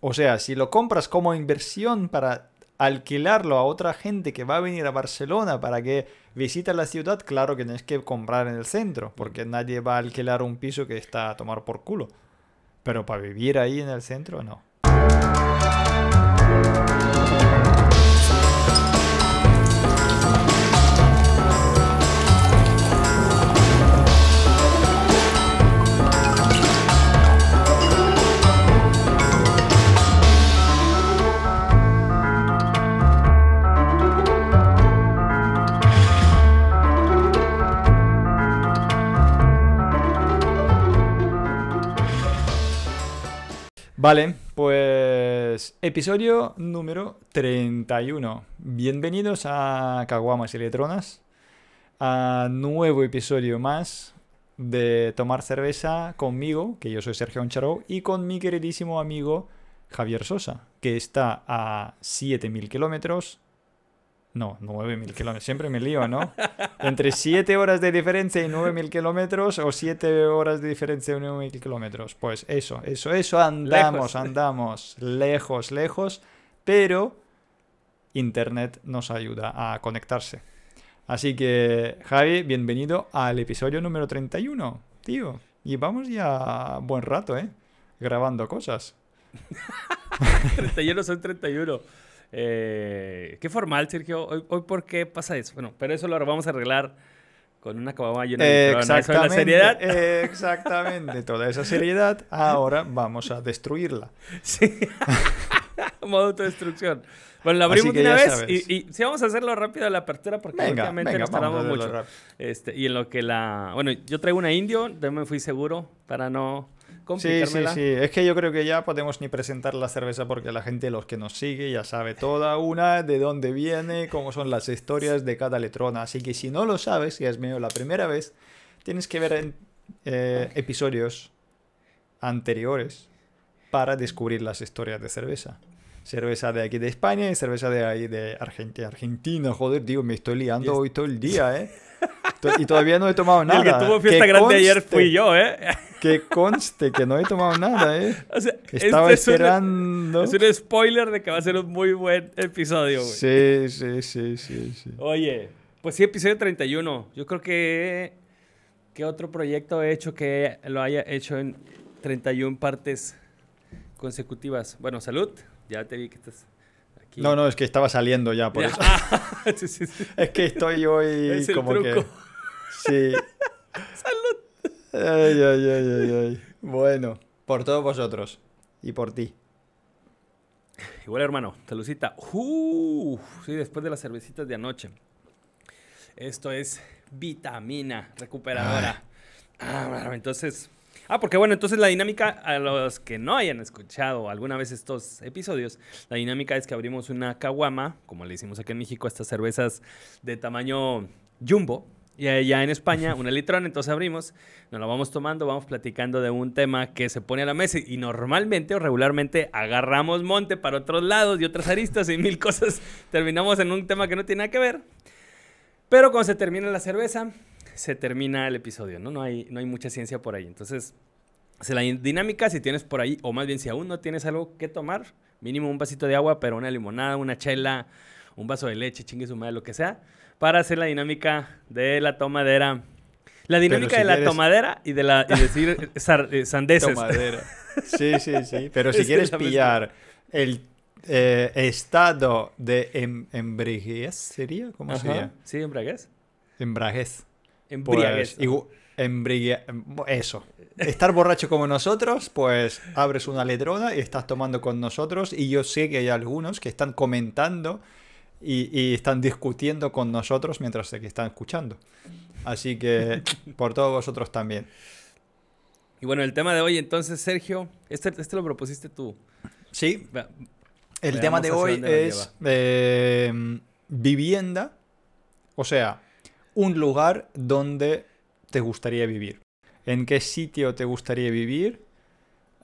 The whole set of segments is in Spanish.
O sea, si lo compras como inversión para alquilarlo a otra gente que va a venir a Barcelona para que visite la ciudad, claro que tienes que comprar en el centro, porque nadie va a alquilar un piso que está a tomar por culo. Pero para vivir ahí en el centro, no. Vale, pues episodio número 31. Bienvenidos a Caguamas y Letronas, a nuevo episodio más de Tomar Cerveza conmigo, que yo soy Sergio Oncharó, y con mi queridísimo amigo Javier Sosa, que está a 7.000 kilómetros no, 9.000 kilómetros. Siempre me lío, ¿no? Entre 7 horas de diferencia y 9.000 kilómetros o 7 horas de diferencia y 9.000 kilómetros. Pues eso, eso, eso andamos, andamos lejos, lejos, pero Internet nos ayuda a conectarse. Así que, Javi, bienvenido al episodio número 31, tío. Y vamos ya buen rato, ¿eh? Grabando cosas. 31 son 31. Eh, qué formal, Sergio. Hoy, hoy, ¿por qué pasa eso? Bueno, pero eso lo vamos a arreglar con una cabama llena de exactamente, seriedad. exactamente, toda esa seriedad. Ahora vamos a destruirla. Sí. Modo autodestrucción. Bueno, la abrimos una vez y, y, sí vamos a hacerlo rápido a la apertura porque obviamente nos tardamos mucho. Este, y en lo que la... Bueno, yo traigo una indio, yo me fui seguro para no Sí, sí, sí. Es que yo creo que ya podemos ni presentar la cerveza porque la gente, los que nos sigue, ya sabe toda una de dónde viene, cómo son las historias de cada letrona. Así que si no lo sabes, y es mío la primera vez, tienes que ver en, eh, episodios anteriores para descubrir las historias de cerveza. Cerveza de aquí de España y cerveza de ahí de Argentina. Argentina, joder, digo, me estoy liando hoy todo el día, ¿eh? Y todavía no he tomado nada. El que tuvo fiesta grande ayer fui yo, ¿eh? Que conste que no he tomado nada, ¿eh? O sea, Estaba este esperando. Es un, spoiler de que va a ser un muy buen episodio, güey. Sí, sí, sí, sí, sí. Oye, pues sí, episodio 31. Yo creo que. ¿Qué otro proyecto he hecho que lo haya hecho en 31 partes consecutivas? Bueno, salud. Ya te vi que estás. Aquí. No, no, es que estaba saliendo ya, por eso. sí, sí, sí. Es que estoy hoy es como que. Sí. Salud. Ay, ay, ay, ay, ay. Bueno, por todos vosotros. Y por ti. Igual, hermano. Saludcita. Uh, sí, después de las cervecitas de anoche. Esto es vitamina recuperadora. Ah, entonces. Ah, porque bueno, entonces la dinámica, a los que no hayan escuchado alguna vez estos episodios, la dinámica es que abrimos una caguama, como le hicimos aquí en México, estas cervezas de tamaño jumbo, y allá en España, una litrón, entonces abrimos, nos lo vamos tomando, vamos platicando de un tema que se pone a la mesa y normalmente o regularmente agarramos monte para otros lados y otras aristas y mil cosas. Terminamos en un tema que no tiene nada que ver. Pero cuando se termina la cerveza, se termina el episodio, ¿no? No hay, no hay mucha ciencia por ahí. Entonces, la dinámica, si tienes por ahí, o más bien si aún no tienes algo que tomar, mínimo un vasito de agua, pero una limonada, una chela, un vaso de leche, chingue su madre, lo que sea para hacer la dinámica de la tomadera. La dinámica de la tomadera y de la y decir eh, sandeces. Tomadera. Sí, sí, sí. Pero si quieres pillar el eh, estado de em embriaguez, ¿sería? ¿Cómo sería? Sí, embriaguez. Embriaguez. Embriaguez. Pues, eso. Estar borracho como nosotros, pues abres una letrona y estás tomando con nosotros. Y yo sé que hay algunos que están comentando y, están discutiendo con nosotros mientras que están escuchando. Así que por todos vosotros también. Y bueno, el tema de hoy entonces, Sergio, este, este lo propusiste tú. Sí. El tema de hoy es em, vivienda, o sea, un lugar donde te gustaría vivir. ¿En qué sitio te gustaría vivir?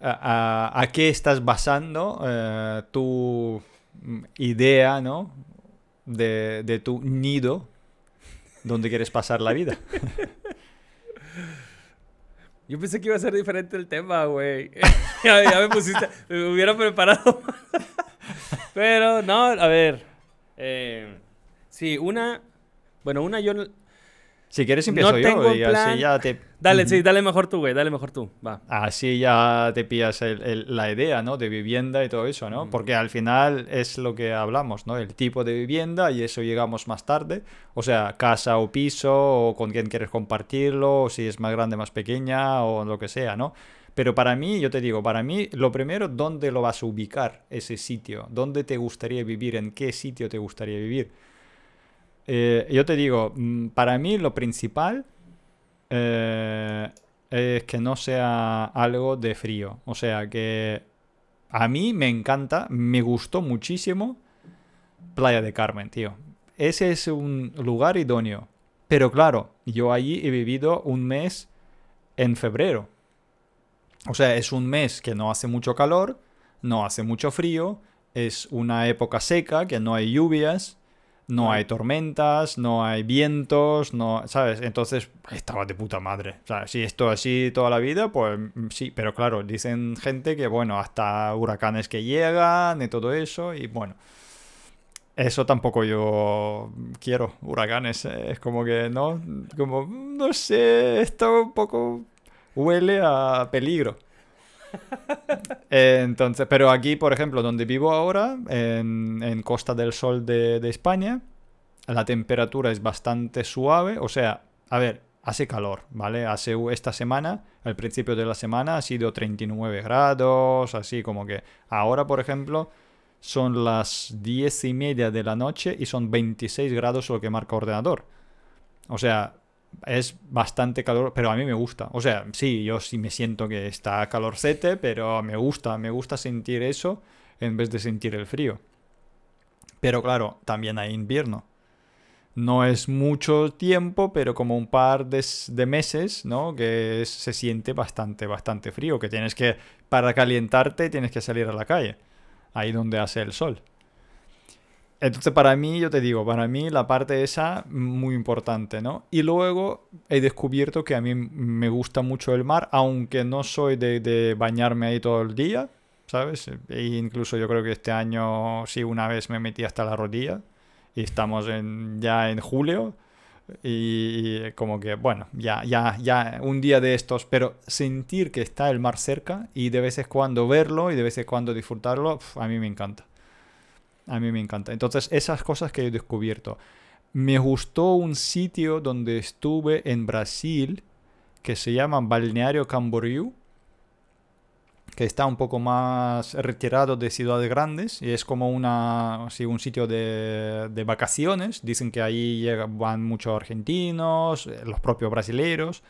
¿A, qué estás basando eh, tu idea, ¿no? de, tu nido donde quieres pasar la vida. Yo pensé que iba a ser diferente el tema, güey. ya, me pusiste, me hubiera preparado. Pero no, a ver. Eh, sí, una. Bueno, una yo. Si quieres empiezo No yo tengo y así ya te... Dale, sí, dale mejor tú, güey. Dale mejor tú. Va. Así ya te pillas el- el- la idea, ¿no? De vivienda y todo eso, ¿no? Porque al final es lo que hablamos, ¿no? El tipo de vivienda y eso llegamos más tarde. O sea, casa o piso o con quién quieres compartirlo, o si es más grande, más pequeña o lo que sea, ¿no? Pero para mí, yo te digo, para mí, lo primero, ¿dónde lo vas a ubicar ese sitio? ¿Dónde te gustaría vivir? ¿En qué sitio te gustaría vivir? Eh, yo te digo, mm, para mí lo principal eh, es que no sea algo de frío. O sea, que a mí me encanta, me gustó muchísimo Playa de Carmen, tío. Ese es un lugar idóneo. Pero claro, yo allí he vivido un mes en febrero. O sea, es un mes que no hace mucho calor, no hace mucho frío, es una época seca, que no hay lluvias, no hay tormentas, no hay vientos, no, ¿sabes? Entonces estaba de puta madre. O sea, si esto así toda la vida, pues mm, sí, pero claro, dicen gente que, bueno, hasta huracanes que llegan y todo eso, y bueno. Eso tampoco yo quiero, huracanes. eh, Es como que, ¿no? Como, no sé, esto un poco huele a peligro. Entonces, pero aquí, por ejemplo, donde vivo ahora, en, en Costa del Sol de, de España, la temperatura es bastante suave. O sea, a ver, hace calor, ¿vale? Hace esta semana, al principio de la semana, ha sido 39 grados, así como que ahora, por ejemplo, son las 10 y media de la noche y son 26 grados lo que marca ordenador. O sea, es bastante calor, pero a mí me gusta. O sea, sí, yo sí me siento que está calorcete, pero me gusta, me gusta sentir eso en vez de sentir el frío. Pero claro, también hay invierno. No es mucho tiempo, pero como un par de, meses, ¿no? Que se siente bastante, bastante frío, que tienes que, para calentarte, tienes que salir a la calle, ahí donde hace el sol. Entonces, para mí, yo te digo, para mí la parte esa muy importante, ¿no? Y luego he descubierto que a mí me gusta mucho el mar, aunque no soy de, bañarme ahí todo el día, ¿sabes? E incluso yo creo que este año sí una vez me metí hasta la rodilla y estamos en, ya en julio y, como que, bueno, ya, ya, ya un día de estos, pero sentir que está el mar cerca y de vez en cuando verlo y de vez en cuando disfrutarlo, a mí me encanta. A mí me encanta. Entonces, esas cosas que he descubierto. Me gustó un sitio donde estuve en Brasil que se llama Balneario Camboriú, que está un poco más retirado de ciudades grandes y es como una, un sitio de, de vacaciones. Dicen que ahí van muchos argentinos, eh, los propios brasileños.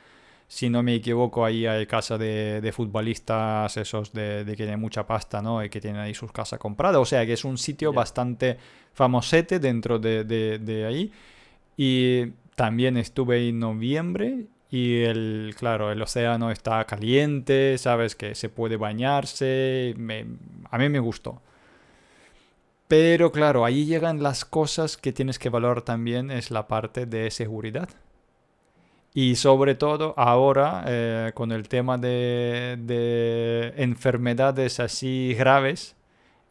Si no me equivoco, ahí hay casa de, de futbolistas, esos de, de que tienen mucha pasta, ¿no? Y que tienen ahí sus casas compradas. O sea que es un sitio bastante famosete dentro de, de- de ahí. Y también estuve en noviembre y el, claro, el océano está caliente, sabes que se puede bañarse. me- a mí me gustó. Pero claro, ahí llegan las cosas que tienes que valorar también, es la parte de seguridad. Y sobre todo ahora, eh, con el tema de, de enfermedades así graves,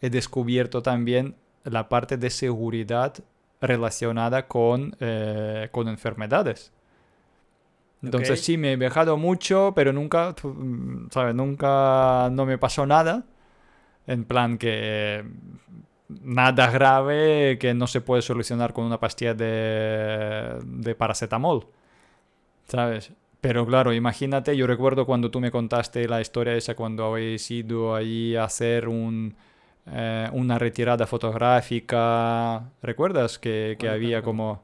he descubierto también la parte de seguridad relacionada con, eh, con enfermedades. Entonces sí, me he viajado mucho, pero nunca, mm, ¿sabes? Nunca no me pasó nada. En plan que nada grave que no se puede solucionar con una pastilla de, de paracetamol. ¿Sabes? Pero claro, imagínate, yo recuerdo cuando tú me contaste la historia esa cuando habéis ido ahí a hacer un, eh, una retirada fotográfica. ¿Recuerdas que, había como...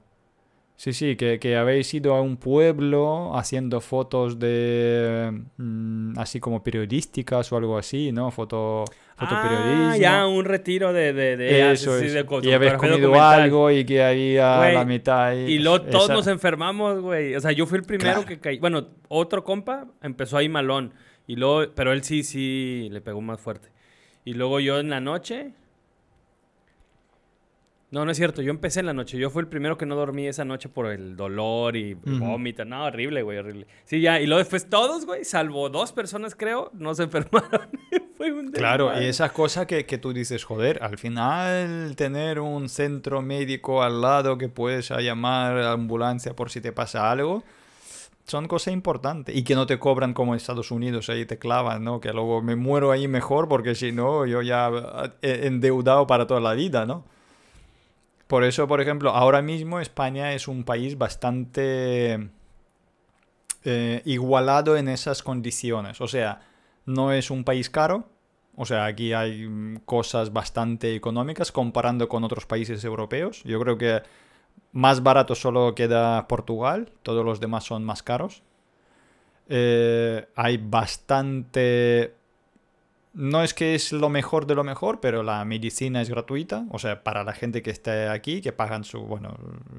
Sí, sí, que, que habéis ido a un pueblo haciendo fotos de... mm, así como periodísticas o algo así, ¿no? Foto, fotoperiodismo. Ah, ya, un retiro de... de, de Eso sí, es. de y habéis comido algo y que había Güey, la mitad ahí. Y luego todos Esa- nos enfermamos, güey. O sea, yo fui el primero Claro. que caí. Bueno, otro compa empezó ahí malón. Y luego, pero él sí, sí, le pegó más fuerte. Y luego yo en la noche. No, no es cierto. Yo empecé en la noche. Yo fui el primero que no dormí esa noche por el dolor y Ujú. vómito. No, horrible, güey, horrible. Sí, ya. Y luego después todos, güey, salvo dos personas, creo, no se enfermaron. Fue un Claro, y esas cosas que, que tú dices, joder, al final tener un centro médico al lado que puedes llamar a la ambulancia por si te pasa algo, son cosas importantes. Y que no te cobran como en Estados Unidos, ahí te clavan, ¿no? Que luego me muero ahí mejor porque si no, yo ya he endeudado para toda la vida, ¿no? Por eso, por ejemplo, ahora mismo España es un país bastante eh, igualado en esas condiciones. O sea, no es un país caro. O sea, aquí hay mm, cosas bastante económicas comparando con otros países europeos. Yo creo que más barato solo queda Portugal, todos los demás son más caros. Eh, hay bastante... No es que es lo mejor de lo mejor, pero la medicina es gratuita. O sea, para la gente que esté aquí, que pagan su, bueno,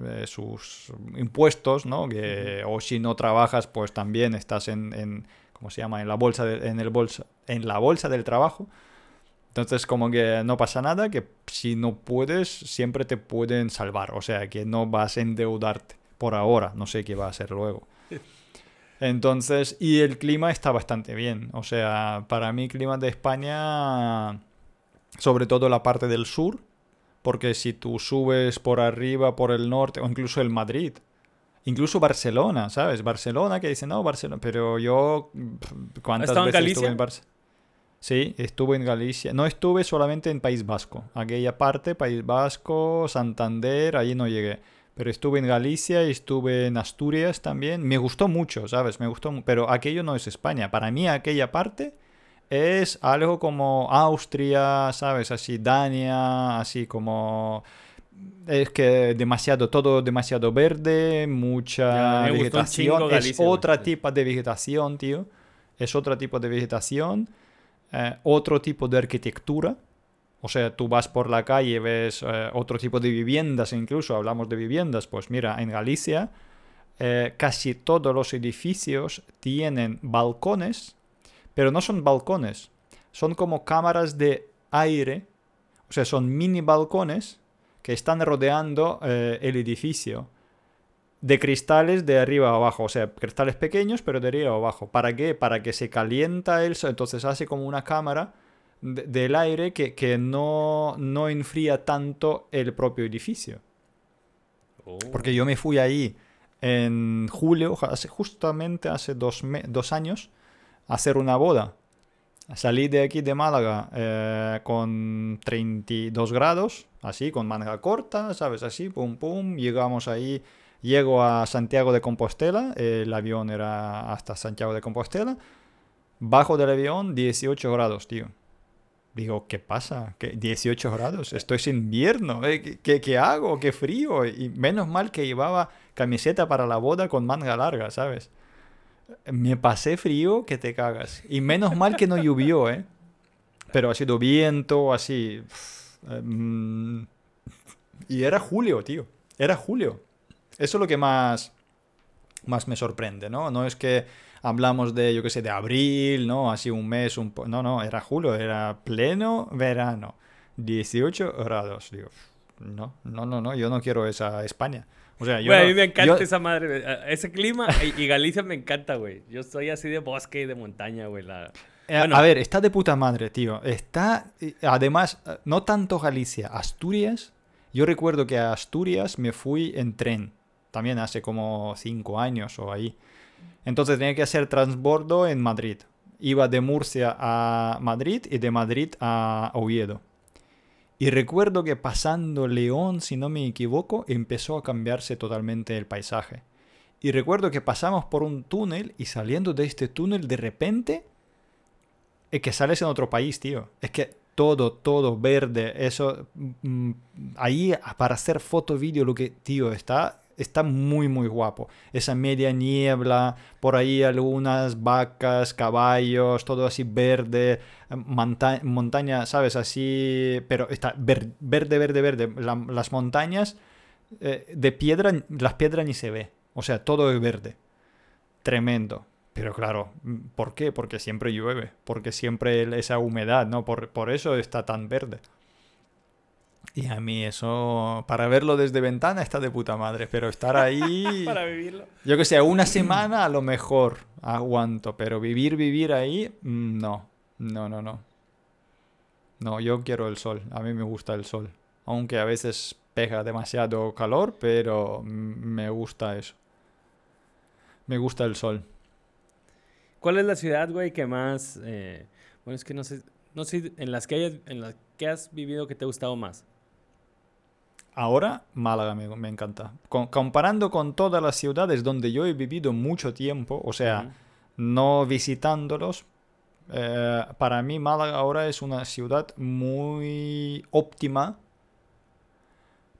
eh, sus impuestos, ¿no? Que, o si no trabajas, pues también estás en, en ¿cómo se llama? En la bolsa, de- en el bolsa, en la bolsa del trabajo. Entonces, como que no pasa nada, que si no puedes, siempre te pueden salvar. O sea, que no vas a endeudarte por ahora. No sé qué va a hacer luego. Entonces, y el clima está bastante bien. O sea, para mí, clima de España, sobre todo la parte del sur, porque si tú subes por arriba, por el norte, o incluso el Madrid, incluso Barcelona, ¿sabes? Barcelona que dicen, no, Barcelona, pero yo, ¿cuántas estado en veces estuve en Barcelona? Sí, estuve en Galicia. No estuve solamente en País Vasco. Aquella parte, País Vasco, Santander, allí no llegué. Pero estuve en Galicia y estuve en Asturias también. Me gustó mucho, ¿sabes? Me gustó. Pero aquello no es España. Para mí aquella parte es algo como Austria, ¿sabes? Así Dania, así como... Es que demasiado, todo demasiado verde, mucha Ya, vegetación. Es Galicia, otra Sí. tipo de vegetación, tío. Es otro tipo de vegetación. eh, otro tipo de arquitectura. O sea, tú vas por la calle ves eh, otro tipo de viviendas, incluso hablamos de viviendas. Pues mira, en Galicia eh, casi todos los edificios tienen balcones, pero no son balcones, son como cámaras de aire, o sea, son mini balcones que están rodeando eh, el edificio de cristales de arriba a abajo, o sea, cristales pequeños, pero de arriba a abajo. ¿Para qué? Para que se calienta el sol, entonces hace como una cámara de- del aire que, que no, no enfría tanto el propio edificio. Oh. Porque yo me fui ahí en julio, hace- justamente hace dos, me- dos años, a hacer una boda. Salí de aquí de Málaga eh, con 32 grados, así, con manga corta, ¿sabes? Así, pum, pum. Llegamos ahí, llego a Santiago de Compostela, el avión era hasta Santiago de Compostela. Bajo del avión, 18 grados, tío. Digo, ¿qué pasa? ¿Qué, 18 grados, esto es invierno, ¿eh? ¿Qué, qué, qué hago? ¡Qué frío! Y menos mal que llevaba camiseta para la boda con manga larga, ¿sabes? Me pasé frío que te cagas. Y menos mal que no llovió, ¿eh? Pero ha sido viento, así. em, y era julio, tío. Era julio. Eso es lo que más, más me sorprende, ¿no? No es que hablamos de, yo qué sé, de abril, ¿no? Así un mes, un... po- No, no, era julio, era pleno verano. 18 grados, digo. No, no, no, no, yo no quiero esa España. O sea, yo... Güey, a no- mí me encanta yo- esa madre. Ese clima y, Galicia me encanta, güey. Yo soy así de bosque y de montaña, güey. La... Eh, Bueno. A ver, está de puta madre, tío. Está, además, eh, no tanto Galicia, Asturias. Yo recuerdo que a Asturias me fui en tren, también hace como cinco años o ahí. Entonces tenía que hacer transbordo en Madrid. Iba de Murcia a Madrid y de Madrid a Oviedo. Y recuerdo que pasando León, si no me equivoco, empezó a cambiarse totalmente el paisaje. Y recuerdo que pasamos por un túnel y saliendo de este túnel de repente es que sales en otro país, tío. Es que todo, todo verde, eso. mm, ahí para hacer foto, vídeo, lo que, tío, está, está muy, muy guapo. Esa media niebla, por ahí algunas vacas, caballos, todo así verde, monta- montaña, ¿sabes? Así, pero está ver- verde, verde, verde. La- las montañas eh, de piedra, las piedras ni se ve. O sea, todo es verde. Tremendo. Pero claro, ¿por qué? Porque siempre llueve, porque siempre esa humedad, ¿no? Por, por eso está tan verde. Y a mí eso, para verlo desde ventana está de puta madre, pero estar ahí, Para vivirlo. yo que sé, una semana a lo mejor aguanto, pero vivir, vivir ahí, mm, no, no, no, no. No, yo quiero el sol, a mí me gusta el sol, aunque a veces pega demasiado calor, pero me gusta eso. Me gusta el sol. ¿Cuál es la ciudad, güey, que más... eh, bueno, es que no sé... No sé, en las que, hayas, en las que has vivido que te ha gustado más. Ahora, Málaga me, me encanta. Con- comparando con todas las ciudades donde yo he vivido mucho tiempo, o sea, no visitándolos, eh, para mí Málaga ahora es una ciudad muy óptima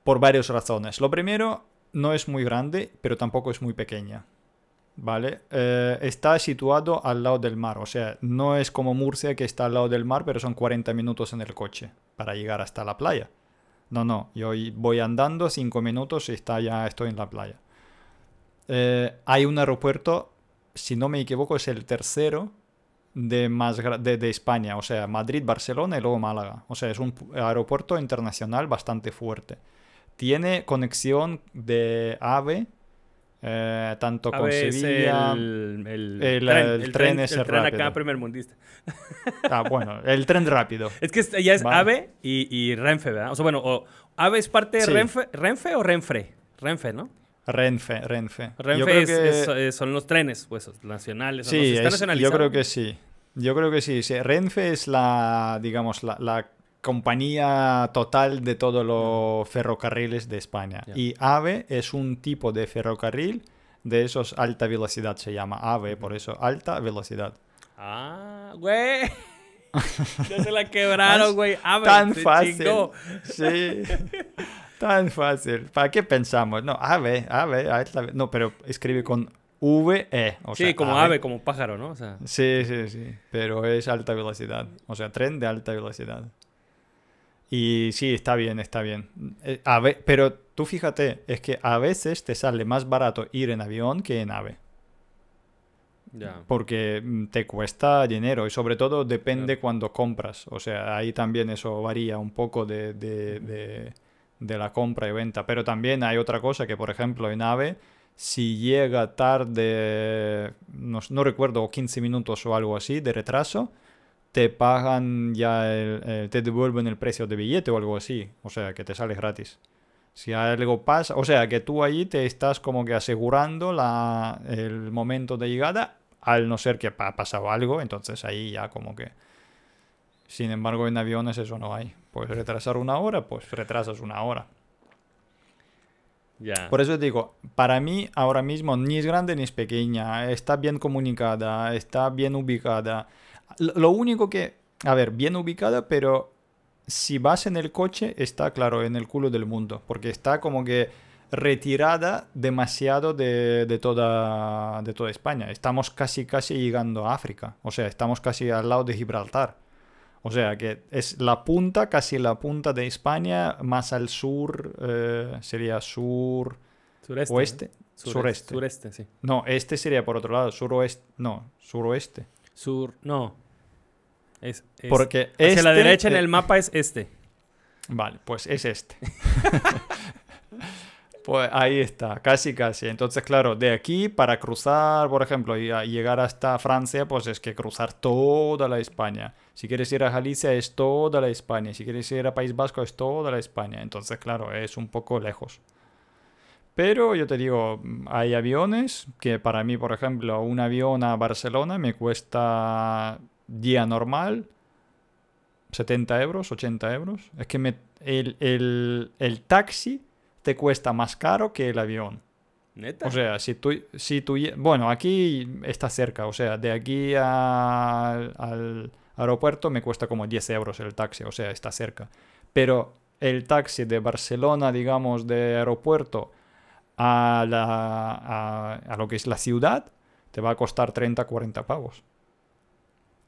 por varias razones. Lo primero, no es muy grande, pero tampoco es muy pequeña. ¿Vale? Eh, está situado al lado del mar, o sea, no es como Murcia que está al lado del mar, pero son 40 minutos en el coche para llegar hasta la playa. No, no, yo voy andando 5 minutos y está, ya estoy en la playa. Eh, hay un aeropuerto, si no me equivoco, es el tercero de, más, de, de España, o sea, Madrid, Barcelona y luego Málaga. O sea, es un pu- aeropuerto internacional bastante fuerte. Tiene conexión de AVE, eh, tanto con Sevilla. el, el, el- tren, el el tren ese el tren acá rápido. primer mundista. Ah, bueno, el tren rápido. Es que ya es Vale. AVE y, y Renfe, ¿verdad? O sea, bueno, o AVE es parte de Sí. Renfe, Renfe o Renfre. Renfe, ¿no? Renfe, Renfe. Yo Renfe creo es- que- es- son los trenes, pues, nacionales. o no Sí, está es- yo creo que sí. Yo creo que sí. sí. Renfe es la, digamos, la, la compañía total de todos los ferrocarriles de España. Y AVE es un tipo de ferrocarril de esos alta velocidad, se llama AVE, por eso alta velocidad. Ah, güey. ya se la quebraron, güey. AVE. Tan se fácil. chingó. Sí. Tan fácil. ¿Para qué pensamos? No, AVE, AVE, alta No, pero escribe con VE. O sí, sea, como ave. como pájaro, ¿no? O sea, Sí, sí, sí, pero es alta velocidad, o sea, tren de alta velocidad. Y sí, está bien, está bien. Eh, a ve- pero tú fíjate, es que a veces te sale más barato ir en avión que en ave, porque mm, te cuesta dinero y sobre todo depende cuando compras, o sea, ahí también eso varía un poco de, de- de- de la compra y venta, pero también hay otra cosa que, por ejemplo, en ave, si llega tarde, no, no recuerdo, 15 minutos o algo así de retraso, te pagan ya, el- el- te devuelven el precio de billete o algo así, o sea, que te sale gratis. Si algo pasa, o sea, que tú ahí te estás como que asegurando la, el momento de llegada, al no ser que ha pasado algo, entonces ahí ya como que... Sin embargo, en aviones eso no hay. Puedes retrasar una hora, pues retrasas una hora. Ya. Por eso digo, para mí ahora mismo ni es grande ni es pequeña, está bien comunicada, está bien ubicada. Lo único que, a ver, bien ubicada, pero si vas en el coche está claro en el culo del mundo, porque está como que retirada demasiado de, de toda, de toda España. Estamos casi casi llegando a África, o sea, estamos casi al lado de Gibraltar. O sea que es la punta, casi la punta de España, más al sur eh, sería sur, Sureste. oeste, sureste. Sureste, sí. No, este sería por otro lado, suroeste, no, suroeste. Sur, no. Es, es- Porque hacia la este, derecha en el mapa es este. Vale, pues es este. Pues ahí está, casi casi. Entonces, claro, de aquí para cruzar, por ejemplo, y a- llegar hasta Francia, pues es que cruzar toda la España. Si quieres ir a Galicia es toda la España. Si quieres ir a País Vasco es toda la España. Entonces, claro, es un poco lejos. Pero yo te digo, hay aviones que para mí, por ejemplo, un avión a Barcelona me cuesta día normal 70 euros, 80 euros. Es que me- el, el- el taxi te cuesta más caro que el avión. Neta. O sea, si tú, si tú... Bueno, aquí está cerca. O sea, de aquí a- al aeropuerto me cuesta como 10 euros el taxi. O sea, está cerca. Pero el taxi de Barcelona, digamos, de aeropuerto a, la, a, lo que es la ciudad, te va a costar 30, 40 pavos.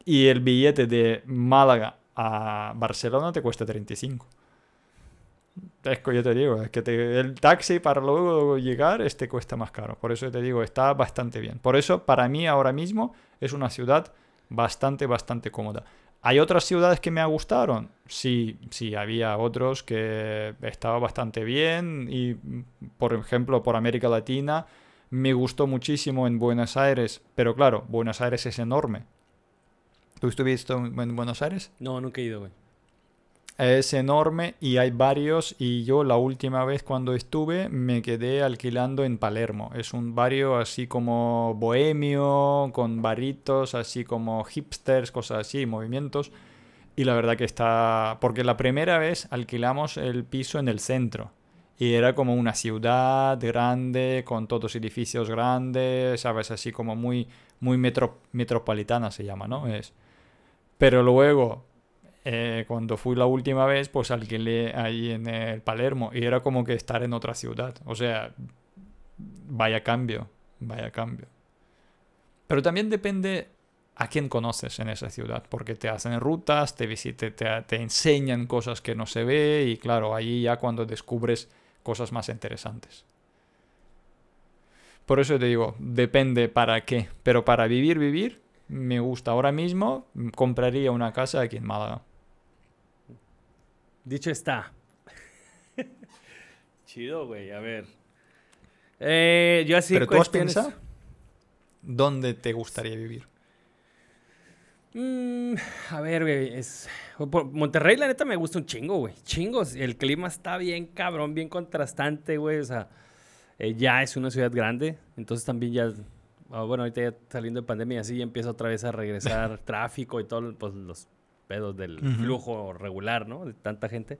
Y el billete de Málaga a Barcelona te cuesta 35. Es que yo te digo, es que el taxi para luego llegar este cuesta más caro. Por eso te digo, está bastante bien. Por eso para mí ahora mismo es una ciudad bastante, bastante cómoda. ¿Hay otras ciudades que me gustaron? Sí, sí, había otros que estaba bastante bien y, por ejemplo, por América Latina me gustó muchísimo en Buenos Aires, pero claro, Buenos Aires es enorme. ¿Tú estuviste en Buenos Aires? No, nunca he ido. Es enorme y hay varios y yo la última vez cuando estuve me quedé alquilando en Palermo. Es un barrio así como bohemio, con barritos, así como hipsters, cosas así, movimientos. Y la verdad que está... Porque la primera vez alquilamos el piso en el centro. Y era como una ciudad grande, con todos edificios grandes, ¿sabes? Así como muy, muy metropolitana se llama, ¿no? Es... Pero luego eh, cuando fui la última vez, pues alquilé ahí en el Palermo y era como que estar en otra ciudad. O sea, vaya cambio, vaya cambio. Pero también depende a quién conoces en esa ciudad, porque te hacen rutas, te, visite, te, te enseñan cosas que no se ve y claro, ahí ya cuando descubres cosas más interesantes. Por eso te digo, depende para qué, pero para vivir, vivir, me gusta. Ahora mismo compraría una casa aquí en Málaga. Dicho está. Chido, güey. A ver. Eh, yo así ¿Pero tú has pensado dónde te gustaría vivir? Mm, a ver, güey. Es... Monterrey, la neta, me gusta un chingo, güey. Chingos. El clima está bien cabrón, bien contrastante, güey. O sea, eh, ya es una ciudad grande. Entonces también ya... Ah, bueno, ahorita ya saliendo de pandemia, así ya empieza otra vez a regresar tráfico y todo, pues los pedos del flujo regular, ¿no? De tanta gente.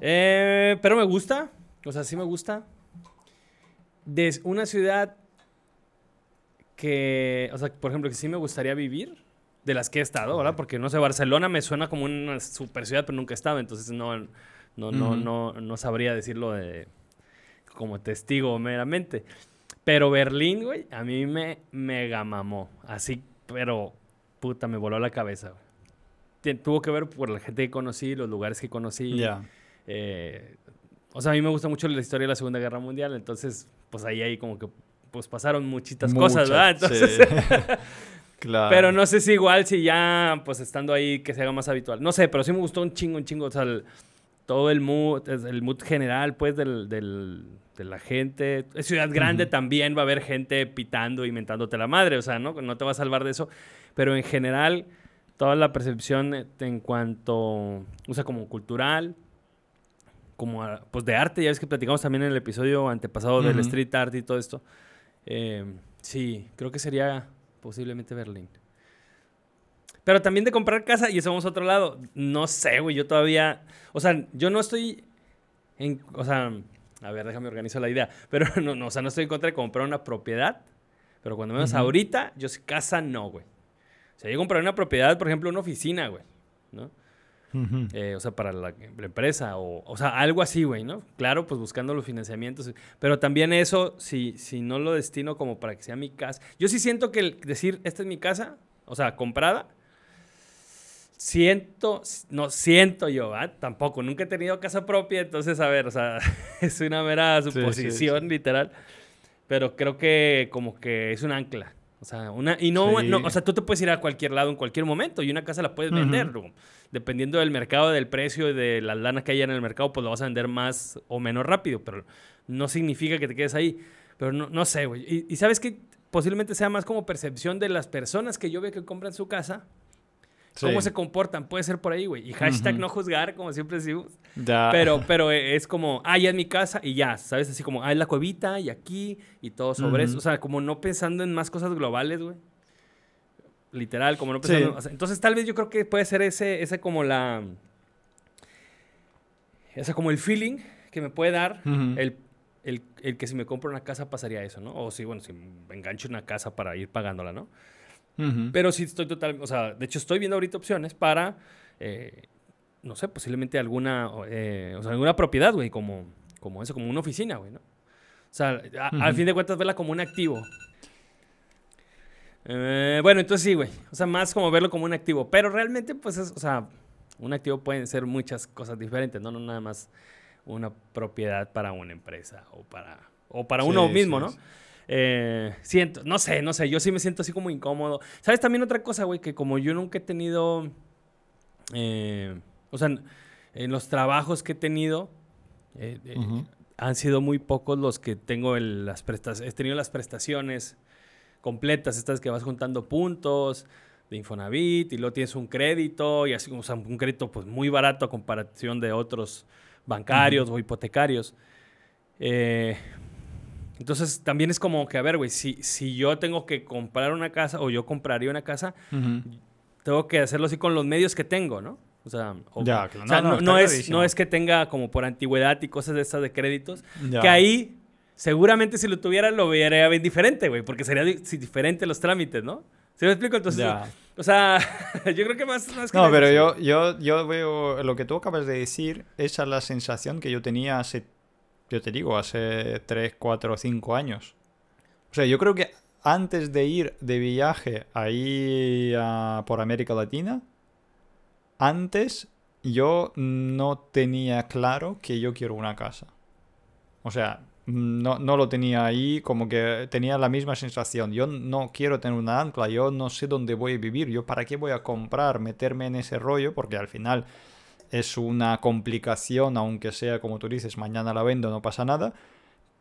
Eh, pero me gusta, o sea, sí me gusta. De una ciudad que, o sea, por ejemplo, que sí me gustaría vivir, de las que he estado, ¿verdad? Porque, no sé, Barcelona me suena como una super ciudad, pero nunca he estado, entonces no, no, no, no, no sabría decirlo de, como testigo meramente. Pero Berlín, güey, a mí me mega mamó. Así, pero puta, me voló la cabeza, güey tuvo que ver por la gente que conocí, los lugares que conocí. Ya. Eh, o sea, a mí me gusta mucho la historia de la Segunda Guerra Mundial, entonces, pues ahí, ahí como que pues pasaron muchitas cosas, ¿verdad? Entonces, claro. Pero no sé si igual, si ya, pues estando ahí, que se haga más habitual. No sé, pero sí me gustó un chingo, un chingo. O sea, todo el mood, el mood general, pues, del, del, de la gente. Es ciudad grande, también va a haber gente pitando y mentándote la madre, o sea, ¿no? No te va a salvar de eso. Pero en general, toda la percepción eh, en cuanto, o sea, como cultural, como pues de arte, ya ves que platicamos también en el episodio antepasado del street art y todo esto. Eh, sí, creo que sería posiblemente Berlín. Pero también de comprar casa y eso vamos a otro lado. No sé, güey, yo todavía, o sea, yo no estoy en, o sea, a ver, déjame organizar la idea, pero no, no, o sea, no estoy en contra de comprar una propiedad, pero cuando vemos ahorita, yo casa no, güey. Sea, yo compré una propiedad, por ejemplo, una oficina, güey, ¿no? Eh, o sea, para la, empresa, o, o, sea, algo así, güey, ¿no? Claro, pues buscando los financiamientos, pero también eso, si, si no lo destino como para que sea mi casa. Yo sí siento que el decir, esta es mi casa, o sea, comprada, siento, no siento yo, ¿ah? Tampoco, nunca he tenido casa propia, entonces, a ver, o sea, es una mera suposición, literal, pero creo que como que es un ancla. O sea, una, y no, o sea, tú te puedes ir a cualquier lado en cualquier momento y una casa la puedes vender. Dependiendo del mercado, del precio y de la lana que haya en el mercado, pues lo vas a vender más o menos rápido, pero no significa que te quedes ahí. Pero no, no sé, güey. Y, y, sabes que posiblemente sea más como percepción de las personas que yo veo que compran su casa cómo se comportan. Puede ser por ahí, güey. Y hashtag no juzgar, como siempre decimos. Pero, pero es como, ah, ya es mi casa y ya, ¿sabes? Así como, ah, es la cuevita y aquí y todo sobre eso. O sea, como no pensando en más cosas globales, güey. Literal, como no pensando. entonces, tal vez yo creo que puede ser ese, ese como la. Ese como el feeling que me puede dar el, el, el, que si me compro una casa pasaría eso, ¿no? O si, bueno, si me engancho una casa para ir pagándola, ¿no? Pero sí estoy total, o sea, de hecho estoy viendo ahorita opciones para, eh, no sé, posiblemente alguna, eh, o sea, alguna propiedad, güey, como, como eso, como una oficina, güey, ¿no? O sea, al fin de cuentas verla como un activo. Eh, bueno, entonces sí, güey. O sea, más como verlo como un activo. Pero realmente, pues, es, o sea, un activo pueden ser muchas cosas diferentes, ¿no? No nada más una propiedad para una empresa o para, o para uno mismo, ¿no? Eh, siento, no sé, no sé, yo sí me siento así como incómodo. ¿Sabes también otra cosa, güey? Que como yo nunca he tenido, eh, o sea, en los trabajos que he tenido, eh, han sido muy pocos los que tengo las prestaciones, he tenido las prestaciones completas, estas que vas juntando puntos de Infonavit y luego tienes un crédito y así, o sea, un crédito pues muy barato a comparación de otros bancarios o hipotecarios. Eh, entonces también es como que, a ver, güey, si, si yo tengo que comprar una casa o yo compraría una casa, tengo que hacerlo así con los medios que tengo, ¿no? O sea, no, es, no es que tenga como por antigüedad y cosas de estas de créditos, que ahí seguramente si lo tuviera lo vería bien diferente, güey, porque sería diferente los trámites, ¿no? ¿Se me explico? Entonces, o sea, yo creo que más... no, pero yo, yo, yo veo lo que tú acabas de decir, esa es la sensación que yo tenía hace yo te digo, hace 3, 4, 5 años. O sea, yo creo que antes de ir de viaje ahí por América Latina, antes yo no tenía claro que yo quiero una casa. O sea, no, no, lo tenía ahí, como que tenía la misma sensación. Yo no quiero tener una ancla, yo no sé dónde voy a vivir, yo para qué voy a comprar, meterme en ese rollo, porque al final es una complicación, aunque sea como tú dices, mañana la vendo, no pasa nada,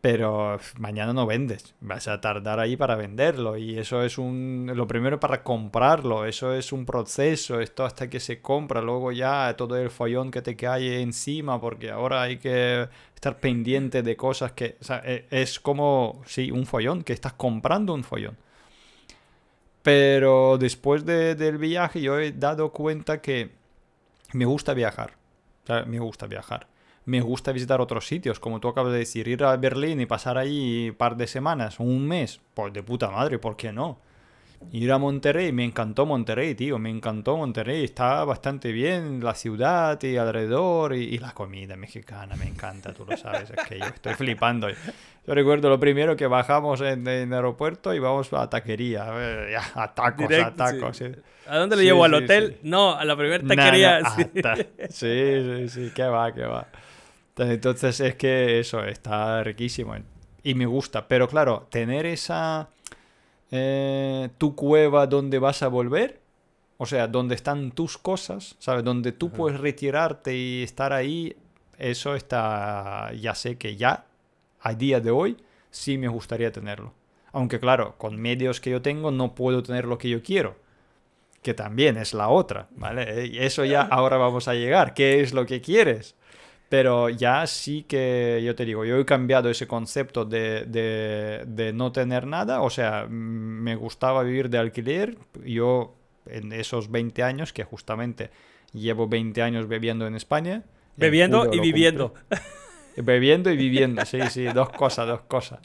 pero mañana no vendes, vas a tardar ahí para venderlo y eso es un lo primero para comprarlo, eso es un proceso, esto hasta que se compra, luego ya todo el follón que te cae encima porque ahora hay que estar pendiente de cosas que, e, es como sí, un follón, que estás comprando un follón. Pero después del viaje yo he dado cuenta que me gusta viajar. Me gusta viajar. Me gusta visitar otros sitios, como tú acabas de decir, ir a Berlín y pasar ahí un par de semanas, un mes, pues de puta madre, ¿por qué no? Ir a Monterrey, me encantó Monterrey, tío, me encantó Monterrey, está bastante bien la ciudad y alrededor y, la comida mexicana, me encanta, tú lo sabes, es que yo estoy flipando. Yo recuerdo lo primero que bajamos en, el aeropuerto y vamos a taquería, a, tacos, a tacos. ¿A dónde le llevo? ¿Al hotel? No, a la primera taquería. sí, sí, sí, qué va, qué va. Entonces es que eso está riquísimo y me gusta, pero claro, tener esa eh, tu cueva donde vas a volver, o sea, donde están tus cosas, ¿sabes? Donde tú puedes retirarte y estar ahí, eso está, ya sé que ya, a día de hoy, sí me gustaría tenerlo. Aunque claro, con medios que yo tengo no puedo tener lo que yo quiero. Que también es la otra, ¿vale? Eso ya ahora vamos a llegar. ¿Qué es lo que quieres? Pero ya sí que, yo te digo, yo he cambiado ese concepto de, de, no tener nada. O sea, me gustaba vivir de alquiler. Yo en esos 20 años, que justamente llevo 20 años bebiendo en España. Bebiendo y viviendo. Bebiendo y viviendo, sí, sí, dos cosas, dos cosas.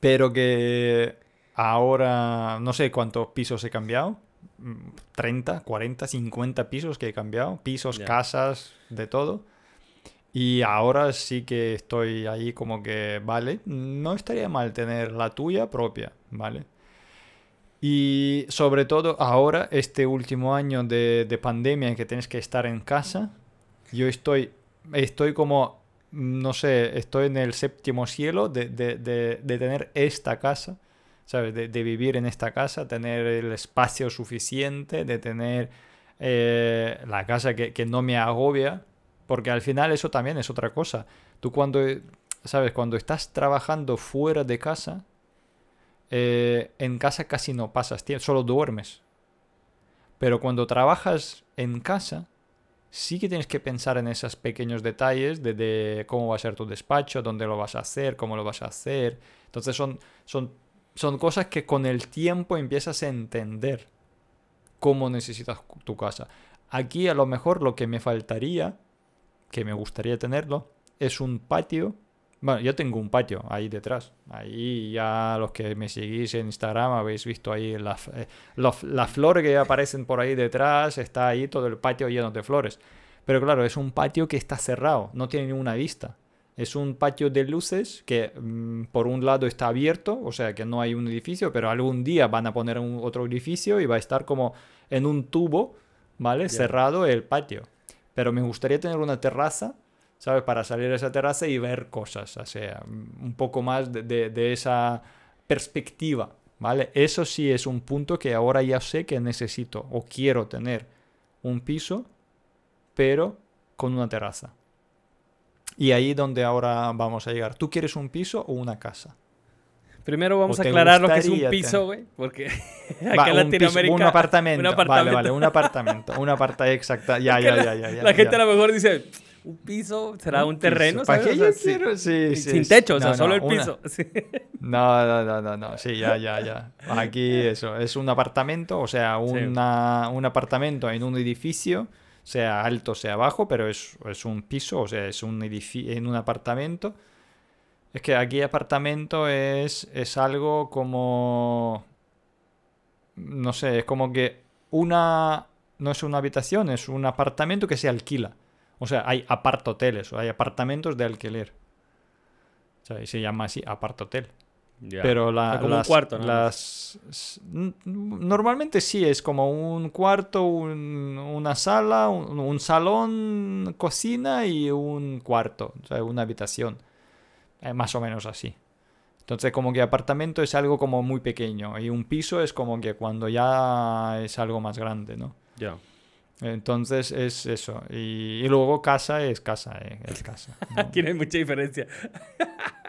Pero que ahora no sé cuántos pisos he cambiado 30, 40, 50 pisos que he cambiado, pisos, casas, de todo. Y ahora sí que estoy ahí como que, vale, no estaría mal tener la tuya propia, ¿vale? Y sobre todo ahora, este último año de, de pandemia en que tienes que estar en casa, yo estoy, estoy como, no sé, estoy en el séptimo cielo de, de, de tener esta casa ¿sabes? De, vivir en esta casa, tener el espacio suficiente, de tener eh, la casa que, no me agobia, porque al final eso también es otra cosa. Tú cuando, ¿sabes? Cuando estás trabajando fuera de casa, eh, en casa casi no pasas tiempo, solo duermes. Pero cuando trabajas en casa, sí que tienes que pensar en esos pequeños detalles de, de, cómo va a ser tu despacho, dónde lo vas a hacer, cómo lo vas a hacer. Entonces son, son son cosas que con el tiempo empiezas a entender cómo necesitas tu casa. Aquí a lo mejor lo que me faltaría, que me gustaría tenerlo, es un patio. Bueno, yo tengo un patio ahí detrás. Ahí ya los que me seguís en Instagram habéis visto ahí las eh, flores que aparecen por ahí detrás. Está ahí todo el patio lleno de flores. Pero claro, es un patio que está cerrado, no tiene ninguna vista. Es un patio de luces que mm, por un lado está abierto, o sea que no hay un edificio, pero algún día van a poner un, otro edificio y va a estar como en un tubo, ¿vale? Cerrado el patio. Pero me gustaría tener una terraza, ¿sabes? Para salir a esa terraza y ver cosas, o sea, un poco más de, de- de esa perspectiva, ¿vale? Eso sí es un punto que ahora ya sé que necesito o quiero tener un piso, pero con una terraza. Y ahí donde ahora vamos a llegar. ¿Tú quieres un piso o una casa? Primero vamos ¿O a aclarar lo que es un piso, güey, porque acá en Latinoamérica... un apartamento. un Vale, apartamento. vale, un apartamento. Un apartamento, exacta. Ya, ya, ya, ya, la gente a lo mejor dice, un piso será un, terreno, ¿Para ¿sabes? qué O yo sea, sí. quiero? Sí, sí, Sin techo, o sea, solo el piso. No, no, no, no, no. Sí, ya, ya, ya. Aquí eso. Es un apartamento, o sea, una, un apartamento en un edificio, sea alto, sea bajo, pero es, es un piso, o sea, es un edificio en un apartamento. Es que aquí apartamento es, es algo como... No sé, es como que una... No es una habitación, es un apartamento que se alquila. O sea, hay apartoteles, o hay apartamentos de alquiler. O sea, y se llama así, apartotel. Pero O la- sea, como un las, cuarto, normalmente sí es como un cuarto, un- una sala, un, un salón, cocina y un cuarto, o sea, una habitación. Eh, más o menos así. Entonces como que apartamento es algo como muy pequeño y un piso es como que cuando ya es algo más grande, ¿no? Ya. Entonces es eso. Y, y luego casa es casa, eh, es casa. ¿no? Aquí no hay mucha diferencia.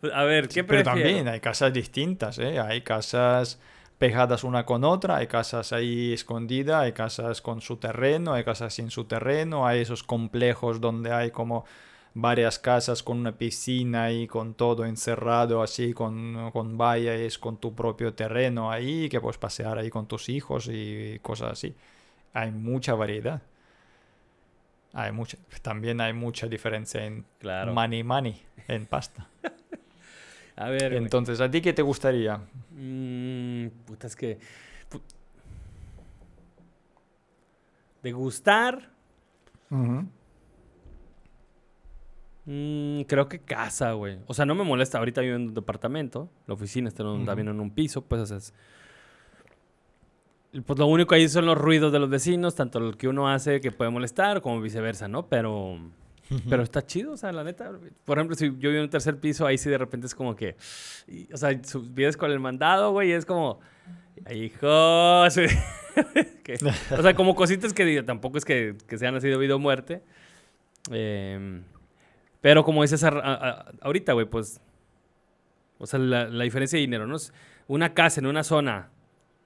Pues, a ver, ¿qué Pero prefiero? también hay casas distintas, ¿eh? Hay casas pegadas una con otra, hay casas ahí escondidas, hay casas con su terreno, hay casas sin su terreno, hay esos complejos donde hay como varias casas con una piscina y con todo encerrado así, con, con vallas, con tu propio terreno ahí, que puedes pasear ahí con tus hijos y cosas así. Hay mucha variedad. Hay mucha, también hay mucha diferencia en Claro. money money, en pasta. A ver. Entonces, ¿a ti qué te gustaría? Mm, puta, es que... pu- De gustar, mm, creo que casa, güey. O sea, no me molesta. Ahorita vivo en un departamento. La oficina está en un- Ujú. también en un piso, pues es... Pues lo único ahí son los ruidos de los vecinos, tanto lo que uno hace que puede molestar como viceversa, ¿no? Pero... Pero está chido, o sea, la neta. Por ejemplo, si yo vivo en un tercer piso, ahí sí de repente es como que. y- o sea, su- vives con el mandado, güey, y es como. ¡Hijos! que- o sea, como cositas que digo, tampoco es que, que sean así de vida o muerte. Em, pero como dices a- a- ahorita, güey, pues. O sea, la, la diferencia de dinero, ¿no? Es Una casa en una zona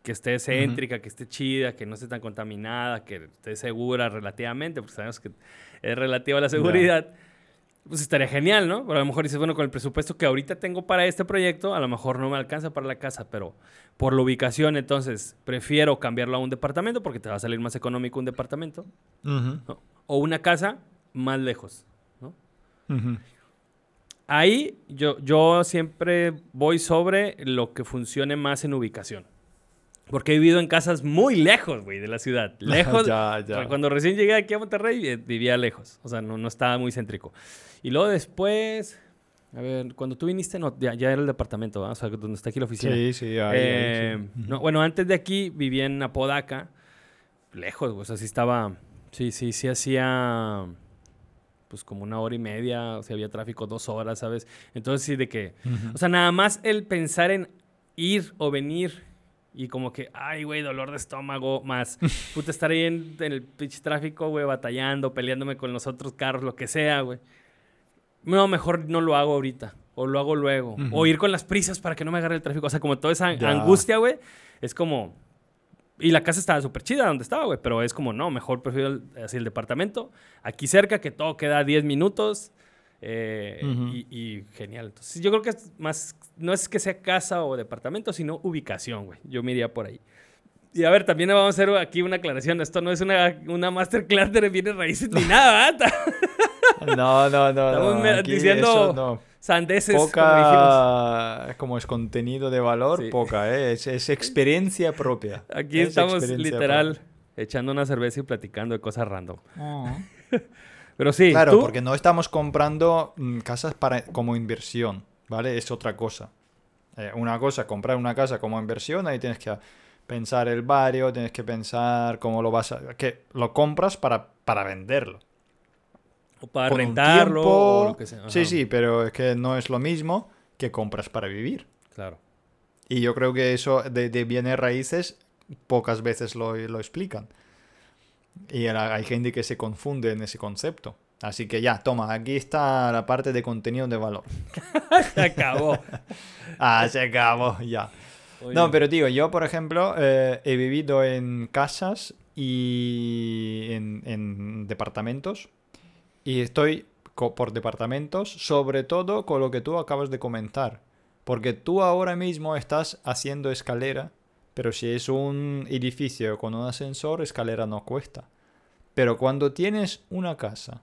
que esté céntrica, que esté chida, que no esté tan contaminada, que esté segura relativamente, porque sabemos que es relativo a la seguridad, pues estaría genial, ¿no? Pero a lo mejor dices, bueno, con el presupuesto que ahorita tengo para este proyecto, a lo mejor no me alcanza para la casa, pero por la ubicación, entonces prefiero cambiarlo a un departamento porque te va a salir más económico un departamento. O una casa más lejos, ¿no? Ahí yo, yo siempre voy sobre lo que funcione más en ubicación. Porque he vivido en casas muy lejos, güey, de la ciudad. Lejos. Ya, ya. Cuando recién llegué aquí a Monterrey, eh, vivía lejos. O sea, no, no estaba muy céntrico. Y luego después, a ver, cuando tú viniste, no, ya, ya era el departamento, ¿verdad? O sea, donde está aquí la oficina. Sí, sí, ahí, ahí, Eh, sí. no, bueno, antes de aquí vivía en Apodaca, lejos, güey, o sea, sí estaba, sí, sí, sí hacía, pues como una hora y media, o sea, había tráfico dos horas, ¿sabes? Entonces sí, de que, Ujú. o sea, nada más el pensar en ir o venir y como que, ay, güey, dolor de estómago, más, puta, estar ahí en, en el pinche tráfico, güey, batallando, peleándome con los otros carros, lo que sea, güey. No, mejor no lo hago ahorita. O lo hago luego. Ujú. O ir con las prisas para que no me agarre el tráfico. O sea, como toda esa Ya. angustia, güey. Es como... Y la casa estaba súper chida donde estaba, güey. Pero es como, no, mejor prefiero el, así el departamento. Aquí cerca, que todo queda a 10 minutos. eh, Ujú. y, y genial. Entonces, yo creo que es más... No es que sea casa o departamento, sino ubicación, güey. Yo me iría por ahí. Y a ver, también vamos a hacer aquí una aclaración. Esto no es una, una masterclass de bienes raíces ni nada, ¿verdad? No, no, no. Estamos no, diciendo eso no. Sandeces, como. Poca, como es contenido de valor, Sí. poca, ¿eh? es, es experiencia propia. Aquí Es estamos literal echando una cerveza y platicando de cosas random. propia. Pero sí, Claro, tú- porque no estamos comprando mm, casas para, como inversión, ¿vale? Es otra cosa. Eh, una cosa, comprar una casa como inversión, ahí tienes que pensar el barrio, tienes que pensar cómo lo vas a... que lo compras para, para venderlo. O para con rentarlo o tiempo. lo que sea. Sí, Ajá, sí, pero es que no es lo mismo que compras para vivir. Claro. Y yo creo que eso de, de bienes raíces pocas veces lo, lo explican. Y hay gente que se confunde en ese concepto. Así que ya, toma, aquí está la parte de contenido de valor. Se acabó. Ah, se acabó, ya. Oye, No, pero digo, yo por ejemplo eh, he vivido en casas y en, en departamentos y estoy por departamentos, sobre todo con lo que tú acabas de comentar. Porque tú ahora mismo estás haciendo escalera, pero si es un edificio con un ascensor, escalera no cuesta. Pero cuando tienes una casa,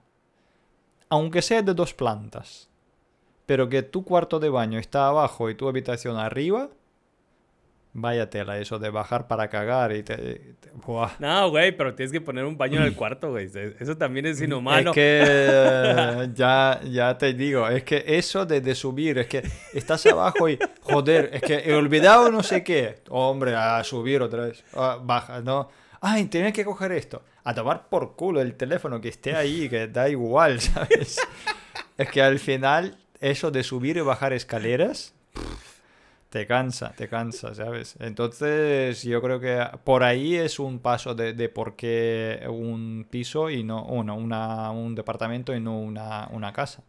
aunque sea de dos plantas, pero que tu cuarto de baño está abajo y tu habitación arriba, vaya tela eso de bajar para cagar y te... te- buah. No, güey, pero tienes que poner un baño en el cuarto, güey. Eso también es inhumano. Es que eh, ya, ya te digo, es que eso de, de subir, es que estás abajo y joder, es que he olvidado no sé qué. Hombre, a subir otra vez. Ah, baja, no. Ay, tienes que coger esto. A tomar por culo el teléfono que esté ahí, que da igual, ¿sabes? Es que al final, eso de subir y bajar escaleras, te cansa, te cansa, ¿sabes? Entonces, yo creo que por ahí es un paso de, de por qué un piso y no, uno, una, un departamento y no una, una casa.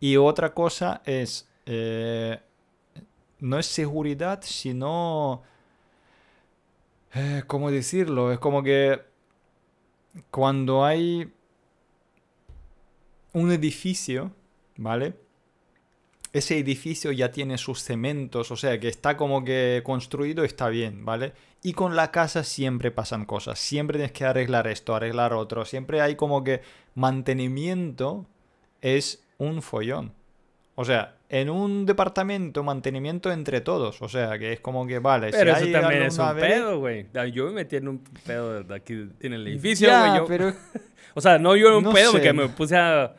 Y otra cosa es, eh, no es seguridad, sino, eh, ¿cómo decirlo? Es como que cuando hay un edificio, ¿vale? ese edificio ya tiene sus cementos, o sea que está como que construido, está bien, ¿vale? Y con la casa siempre pasan cosas, siempre tienes que arreglar esto, arreglar otro, siempre hay como que mantenimiento es un follón. O sea, en un departamento, mantenimiento entre todos, o sea que es como que vale, Pero si eso hay también es un vez- pedo, güey. Yo me metí en un pedo de aquí en el edificio, güey. yo- pero O sea, no yo en un No pedo, sé. porque me puse a...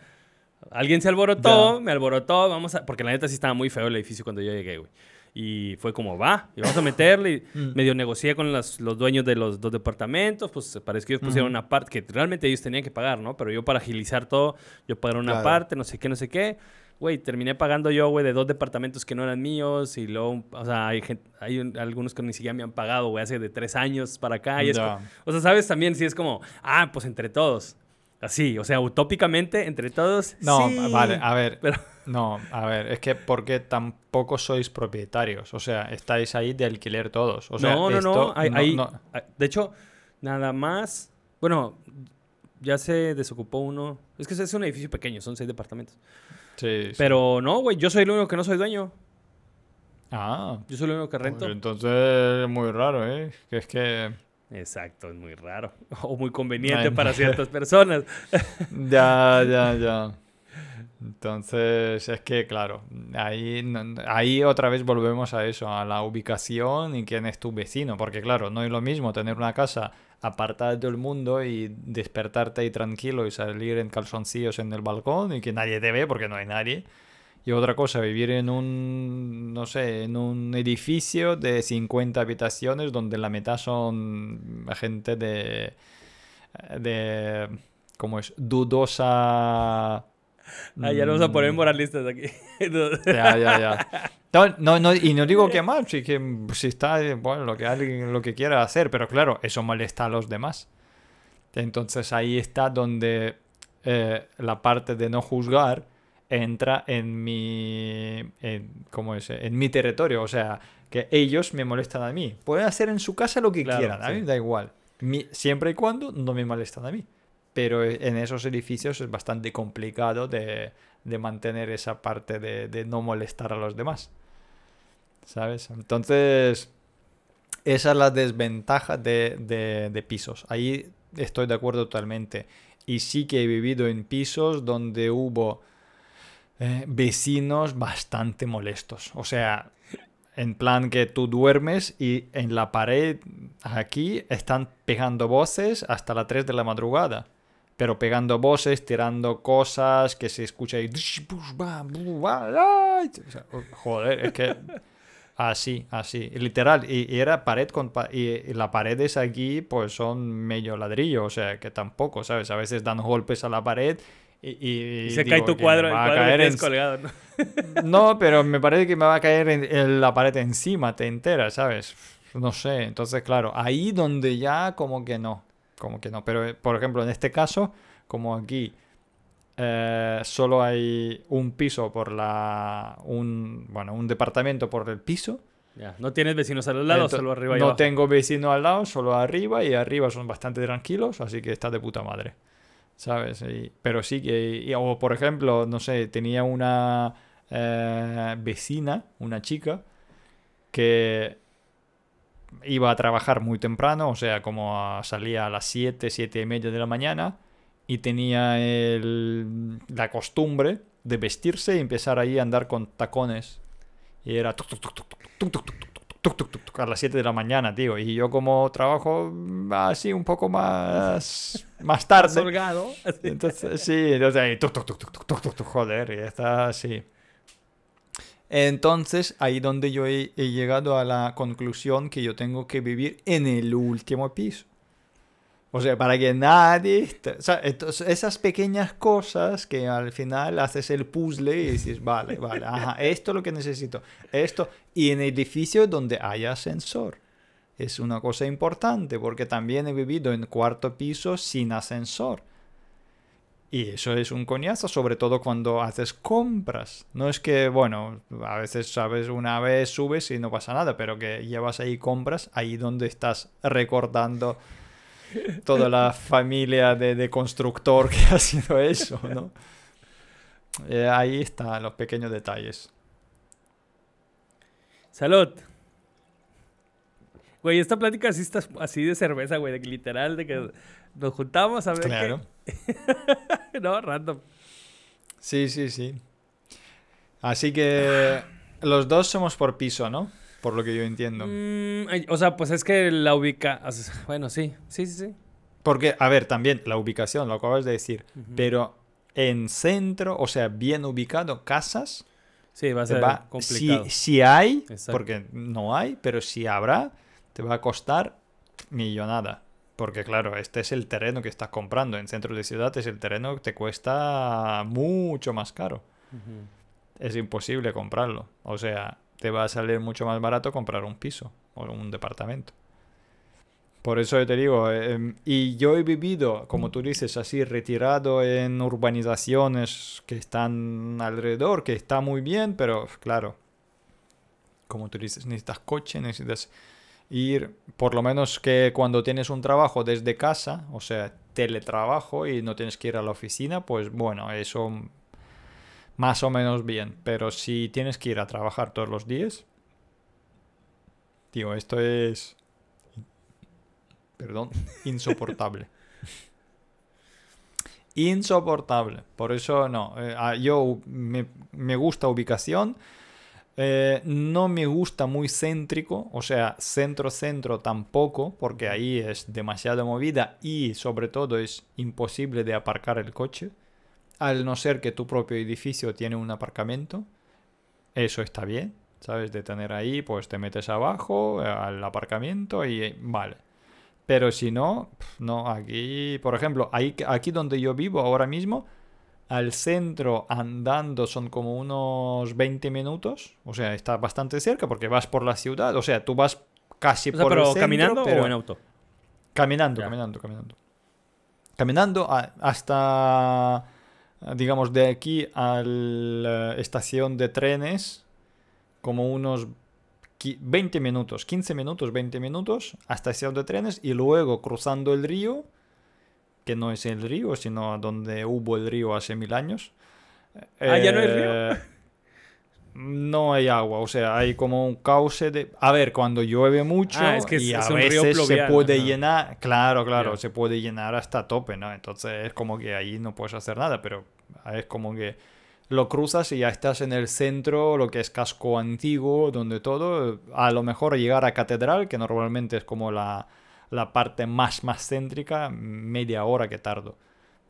Alguien se alborotó, Ya. me alborotó, vamos a... Porque la neta sí estaba muy feo el edificio cuando yo llegué, güey. Y fue como, va, y vamos a meterle. y Mm. medio negocié con los, los dueños de los dos departamentos, pues parece que ellos pusieron Ujú. una parte que realmente ellos tenían que pagar, ¿no? Pero yo para agilizar todo, yo pagué una Claro. parte, no sé qué, no sé qué. Güey, terminé pagando yo, güey, de dos departamentos que no eran míos y luego, o sea, hay, gente, hay un- algunos que ni siquiera me han pagado, güey, hace de tres años para acá. Y es Ya. co- o sea, ¿sabes? También sí es como, ah, pues entre todos. Así, o sea, utópicamente, entre todos. No, sí. vale, a ver. Pero- No, a ver, es que porque tampoco sois propietarios. O sea, estáis ahí de alquiler todos. O sea, no, no, no, hay- no- hay- no- De hecho, nada más. Bueno, ya se desocupó uno. Es que es un edificio pequeño, son seis departamentos. Sí. Pero no, güey, yo soy el único que no soy dueño. Ah, Yo soy el único que rento. entonces es muy raro, ¿eh? Que es que... Exacto, es muy raro. O muy conveniente Ay, para no. ciertas personas. Ya, ya, ya. Entonces, es que, claro, ahí, no- ahí otra vez volvemos a eso, a la ubicación y quién es tu vecino, porque claro, no es lo mismo tener una casa apartada de todo el mundo y despertarte ahí tranquilo y salir en calzoncillos en el balcón y que nadie te ve porque no hay nadie. Y otra cosa, vivir en un, no sé, en un edificio de 50 habitaciones donde la mitad son gente de, de, ¿cómo es? Dudosa... Ah, ya nos vamos a poner mm, moralistas aquí. ya, ya, ya. No, no, no, y no digo que mal, sí que mm, si está, eh, bueno, lo que alguien lo que quiera hacer, pero claro, eso molesta a los demás. Entonces ahí está donde eh, la parte de no juzgar entra en mi, en, ¿cómo es? En mi territorio, o sea, que ellos me molestan a mí. Pueden hacer en su casa lo que Claro, quieran, a mí sí. me da igual. Mi- siempre y cuando no me molestan a mí. Pero en esos edificios es bastante complicado de, de mantener esa parte de, no molestar a los demás. ¿Sabes? Entonces, esa es la desventaja de, de- de pisos. Ahí estoy de acuerdo totalmente. Y sí que he vivido en pisos donde hubo eh, vecinos bastante molestos. O sea, en plan que tú duermes y en la pared aquí están pegando voces hasta las 3 de la madrugada. Pero pegando voces, tirando cosas que se escucha ahí. O sea, Joder, es que así, así, literal. Y, y era pared con pa- y, y las paredes aquí pues son medio ladrillo, o sea que tampoco, ¿sabes? A veces dan golpes a la pared Y, y Y se digo cae tu cuadro, el cuadro caer en- colgado, ¿no? No, pero me parece que me va a caer en, en la pared encima, te entera, ¿sabes? No sé, entonces claro, ahí donde ya como que no, como que no. Pero eh, por ejemplo, en este caso, como aquí eh, solo hay un piso por la, un, bueno, un departamento por el piso. Ya, no tienes vecinos a los lados, ento- solo arriba y no abajo. tengo vecino al lado, solo arriba y arriba son bastante tranquilos, así que está de puta madre. ¿Sabes? Y- pero sí que, y- o por ejemplo, no sé, tenía una eh, vecina, una chica, que iba a trabajar muy temprano, o sea, como a, salía a las 7, 7 y media de la mañana y tenía el, la costumbre de vestirse y empezar ahí a andar con tacones. Y era a las 7 de la mañana, tío. Y yo como trabajo así un poco más, más tarde. Solgado. Entonces, sí, entonces ahí, joder, y está así. Entonces, ahí donde yo he, he llegado a la conclusión que yo tengo que vivir en el último piso. O sea, para que nadie... o sea, entonces, esas pequeñas cosas que al final haces el puzzle y dices, vale, vale, ajá, esto es lo que necesito, esto. Y en edificios donde hay ascensor. Es una cosa importante porque también he vivido en cuarto piso sin ascensor. Y eso es un coñazo, sobre todo cuando haces compras. No es que, bueno, a veces, sabes, una vez subes y no pasa nada, pero que llevas ahí compras, ahí donde estás recordando toda la familia de, de constructor que ha sido eso, ¿no? Eh, ahí están los pequeños detalles. Salud. Güey, esta plática así, está, así de cerveza, güey, de que literal, de que nos juntamos a ver Claro. qué... no, random. Sí, sí, sí. Así que los dos somos por piso, ¿no? Por lo que yo entiendo. Mm, o sea, pues es que la ubica... Bueno, sí, sí, sí, sí. Porque, a ver, también la ubicación, lo acabas de decir. Ujú. Pero en centro, o sea, bien ubicado, casas, Sí, va a ser va, complicado. si, si hay, Exacto. porque no hay, pero si habrá, te va a costar millonada. Porque claro, este es el terreno que estás comprando. En centro de ciudad es el terreno que te cuesta mucho más caro. Es imposible comprarlo. O sea, te va a salir mucho más barato comprar un piso o un departamento. Por eso yo te digo, em, y yo he vivido, como tú dices, así retirado en urbanizaciones que están alrededor, que está muy bien, pero claro, como tú dices, necesitas coche, necesitas ir, por lo menos que cuando tienes un trabajo desde casa, o sea, teletrabajo y no tienes que ir a la oficina, pues bueno, eso más o menos bien. Pero si tienes que ir a trabajar todos los días, tío, esto es, perdón, insoportable. Insoportable. Por eso no. eh, ah, yo me, me gusta ubicación. Eh, no me gusta muy céntrico, o sea, centro-centro tampoco, porque ahí es demasiada movida y sobre todo es imposible de aparcar el coche. Al no ser que tu propio edificio tiene un aparcamiento, eso está bien, ¿sabes? De tener ahí, pues te metes abajo al aparcamiento y eh, vale. Pero si no, no, aquí, por ejemplo, aquí donde yo vivo ahora mismo, al centro andando son como unos 20 minutos, o sea, está bastante cerca porque vas por la ciudad, o sea, tú vas casi O sea, por el pero centro, caminando pero- o en auto. Caminando, Ya. caminando, caminando. Caminando a- hasta, digamos, de aquí a la estación de trenes, como unos qui- 20 minutos, 15 minutos, 20 minutos, hasta estación de trenes y luego cruzando el río, que no es el río, sino donde hubo el río hace mil años. Ah, ¿ya no hay río? Eh, No hay agua, o sea, hay como un cauce de... A ver, cuando llueve mucho Ah, es que es- y a es un río veces se puede llenar, claro, claro, se puede llenar hasta tope, ¿no? Entonces es como que ahí no puedes hacer nada, pero es como que lo cruzas y ya estás en el centro, lo que es casco antiguo, donde todo, a lo mejor llegar a Catedral, que normalmente es como la, la parte más, más céntrica, media hora que tardo.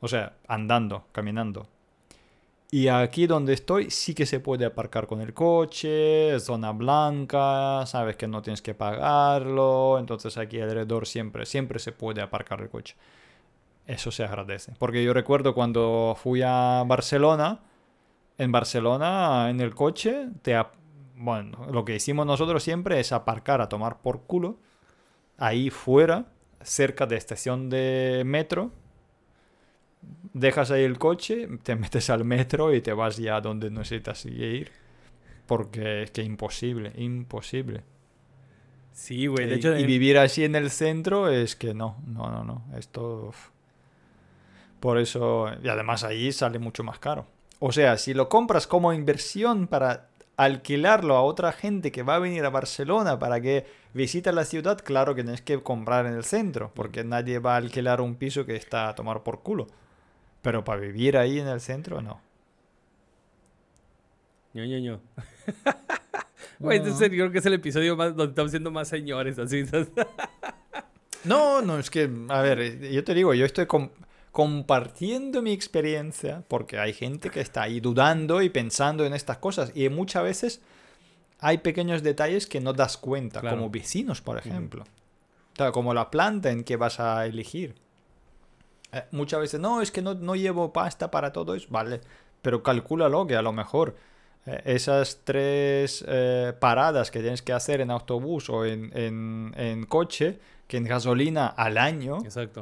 O sea, andando, caminando. Y aquí donde estoy sí que se puede aparcar con el coche, zona blanca, sabes que no tienes que pagarlo, entonces aquí alrededor siempre, siempre se puede aparcar el coche. eso se agradece. Porque yo recuerdo cuando fui a Barcelona, en Barcelona, en el coche, te bueno, lo que hicimos nosotros siempre es aparcar a tomar por culo ahí fuera, cerca de estación de metro. Dejas ahí el coche, te metes al metro y te vas ya donde necesitas ir. Porque es que imposible, imposible. Sí, güey. De y, hecho, y vivir así en el centro es que no, no, no, no. Esto. Por eso. Y además ahí sale mucho más caro. O sea, si lo compras como inversión para alquilarlo a otra gente que va a venir a Barcelona para que visite la ciudad, claro que tienes que comprar en el centro, porque nadie va a alquilar un piso que está a tomar por culo. Pero para vivir ahí en el centro, no. ño, ño, ño. Güey, creo que es el episodio más, donde estamos siendo más señores, así. no, no, es que, a ver, yo te digo, yo estoy con compartiendo mi experiencia, porque hay gente que está ahí dudando y pensando en estas cosas, y muchas veces hay pequeños detalles que no das cuenta, como vecinos, por ejemplo. como la planta en que vas a elegir. Eh, muchas veces, no, es que no, no, llevo pasta para todo eso, vale, pero calcúlalo que a lo mejor esas tres eh, paradas que tienes que hacer en autobús o en, en, en coche que en gasolina al año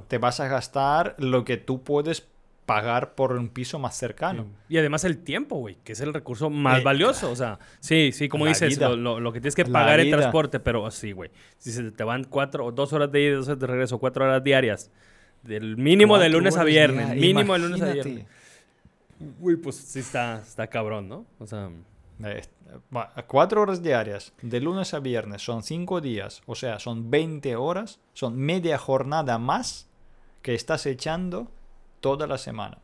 te vas a gastar lo que tú puedes pagar por un piso más cercano. Y además el tiempo, güey, que es el recurso más eh, valioso. O sea, sí, sí, como dices, lo, que tienes que pagar en transporte, pero sí, güey. Si se te van cuatro o dos horas de ida, dos horas de regreso, cuatro horas diarias, del mínimo de lunes a viernes, mínimo de lunes a viernes. Uy, pues sí está, está cabrón, ¿no? O sea... Cuatro horas diarias, de lunes a viernes, son cinco días, o sea, son 20 horas, son media jornada más que estás echando toda la semana.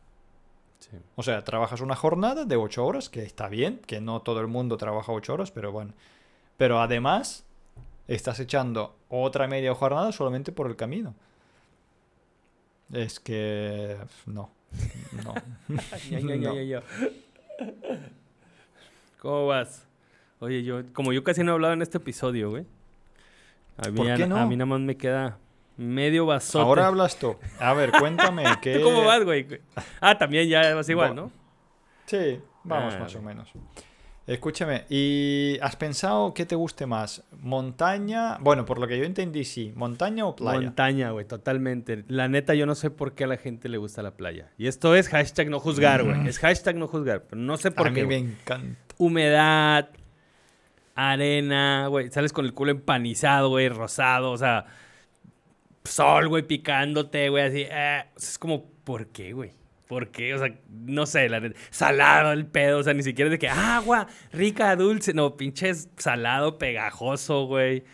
O sea, trabajas una jornada de ocho horas, que está bien, que no todo el mundo trabaja ocho horas, pero bueno. Pero además, estás echando otra media jornada solamente por el camino. Es que... No. No. no. ¿Cómo vas? Oye, yo, como yo casi no he hablado en este episodio, güey. A mí, ¿Por qué no? a mí nada más me queda medio vasote. Ahora hablas tú. A ver, cuéntame qué. cómo vas, güey? Ah, también ya vas igual, ¿no? Sí, vamos ah, más o menos. Escúchame, ¿y has pensado qué te guste más? ¿Montaña? Bueno, por lo que yo entendí, sí. ¿Montaña o playa? Montaña, güey, totalmente. La neta, yo no sé por qué a la gente le gusta la playa. Y esto es hashtag no juzgar, güey. Es hashtag no juzgar, pero no sé por qué. A mí me encanta humedad, arena, güey, sales con el culo empanizado, güey, rosado, o sea, sol, güey, picándote, güey, así, eh, es como, ¿por qué, güey? ¿Por qué? O sea, no sé, la salado el pedo, o sea, ni siquiera de que agua, rica, dulce, no, pinches salado, pegajoso, güey.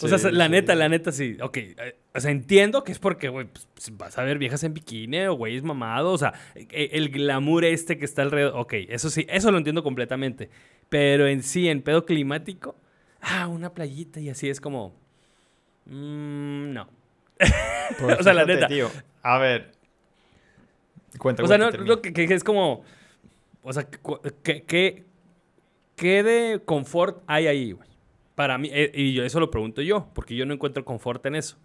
o sea, la neta, la neta, sí. Ok, eh, o sea, entiendo que es porque, güey, pues, vas a ver viejas en bikini o güeyes mamados. O sea, e, el glamour este que está alrededor. Ok, eso sí, eso lo entiendo completamente. Pero en sí, en pedo climático, ah, una playita y así es como. Mmm, no. Pues o sea, la neta. Tío, a ver. Cuenta, o sea, no, lo que, es como. O sea, ¿qué, qué, qué de confort hay ahí, güey? Para mí, eh, y yo eso lo pregunto yo, porque yo no encuentro confort en eso.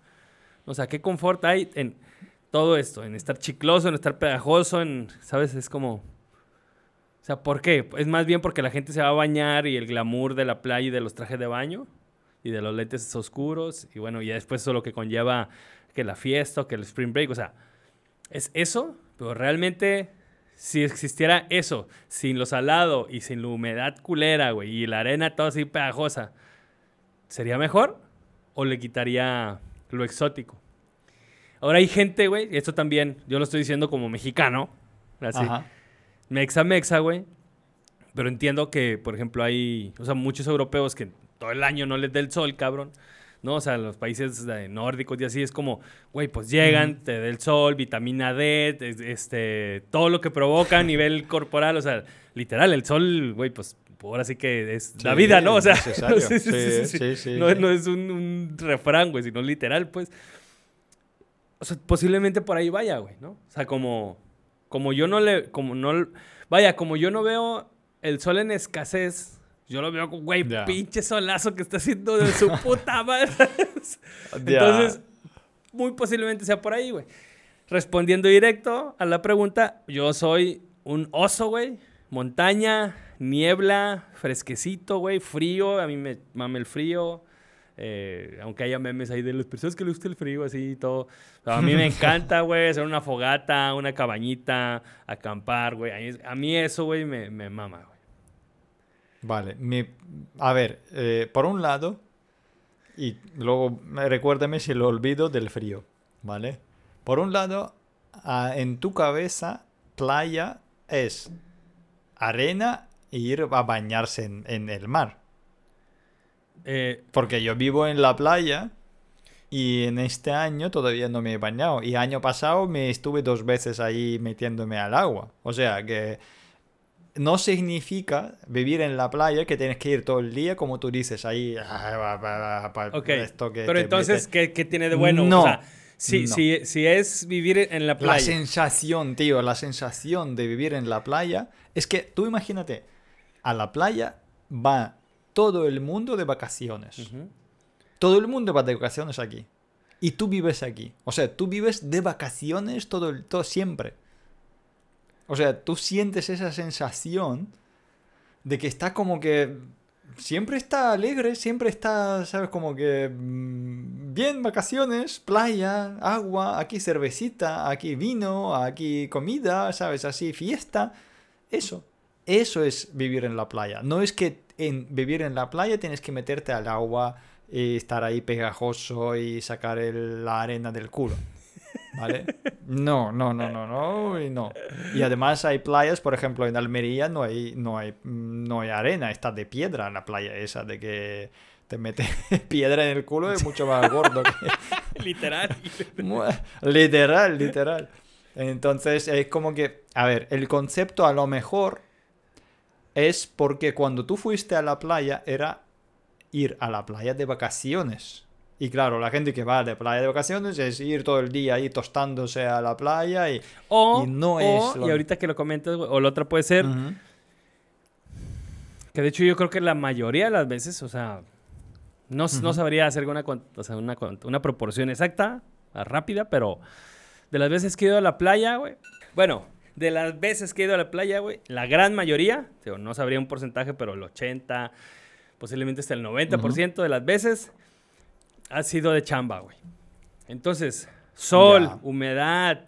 O sea, ¿qué confort hay en todo esto? En estar chicloso, en estar pegajoso, en, ¿sabes? Es como... O sea, ¿por qué? Es más bien porque la gente se va a bañar y el glamour de la playa y de los trajes de baño y de los lentes oscuros y bueno, y después eso lo que conlleva que la fiesta, que el spring break, o sea, es eso, pero realmente si existiera eso, sin lo salado y sin la humedad culera, güey, y la arena toda así pegajosa, ¿Sería mejor? ¿O le quitaría lo exótico? Ahora hay gente, güey, esto también, yo lo estoy diciendo como mexicano, así. Mexa, mexa, güey. Pero entiendo que, por ejemplo, hay, o sea, muchos europeos que todo el año no les da el sol, cabrón. ¿No? O sea, los países nórdicos y así es como, güey, pues llegan, te da el sol, vitamina D, este, todo lo que provoca a nivel corporal, o sea, literal, el sol, güey, pues ahora sí que es la vida, ¿no? O sea, no, es un, refrán, güey, sino literal, pues. O sea, posiblemente por ahí vaya, güey, ¿no? O sea, como, como yo no le, como no, vaya, como yo no veo el sol en escasez, yo lo veo como, güey, pinche solazo que está haciendo de su puta madre. Entonces, muy posiblemente sea por ahí, güey. respondiendo directo a la pregunta, yo soy un oso, güey. Montaña, niebla, fresquecito, güey, frío. A mí me mame el frío. Eh, aunque haya memes ahí de las personas que les gusta el frío, así y todo. a mí me encanta, güey, hacer una fogata, una cabañita, acampar, güey. A, mí eso, güey, me, me mama, güey. Vale, mi, a ver, eh, por un lado, y luego recuérdame si lo olvido del frío, ¿vale? Por un lado, en tu cabeza, playa es arena e ir a bañarse en, el mar. Eh, Porque yo vivo en la playa y en este año todavía no me he bañado. Y año pasado me estuve dos veces ahí metiéndome al agua. O sea que no significa vivir en la playa que tienes que ir todo el día, como tú dices, ahí. Pero entonces, ¿qué, tiene de bueno? No. Si, si, es vivir en la playa. La sensación, tío, la sensación de vivir en la playa es que tú imagínate, a la playa va todo el mundo de vacaciones. Todo el mundo va de vacaciones aquí. Y tú vives aquí. O sea, tú vives de vacaciones todo el todo siempre. O sea, tú sientes esa sensación de que está como que siempre está alegre, siempre está, ¿sabes? Como que mm, bien, vacaciones, playa, agua, aquí cervecita, aquí vino, aquí comida, ¿sabes? Así, fiesta. Eso, eso es vivir en la playa. No es que en vivir en la playa tienes que meterte al agua y estar ahí pegajoso y sacar la arena del culo. ¿Vale? No, no, no, no, no, y no. Y además hay playas, por ejemplo, en Almería no hay, no hay, no hay arena, está de piedra la playa esa, de que te mete piedra en el culo es mucho más gordo que... literal. literal, literal. Entonces es como que, a ver, el concepto a lo mejor es porque cuando tú fuiste a la playa era ir a la playa de vacaciones. Y claro, la gente que va de playa de vacaciones es ir todo el día ahí tostándose a la playa y, o, no es... Y ahorita que lo comentas, o la otra puede ser... Que de hecho yo creo que la mayoría de las veces, o sea, no, no sabría hacer una, una, una, proporción exacta, rápida, pero de las veces que he ido a la playa, güey. Bueno, de las veces que he ido a la playa, güey, la gran mayoría, no sabría un porcentaje, pero el 80, posiblemente hasta el 90% de las veces ha sido de chamba, güey. Entonces, sol, humedad.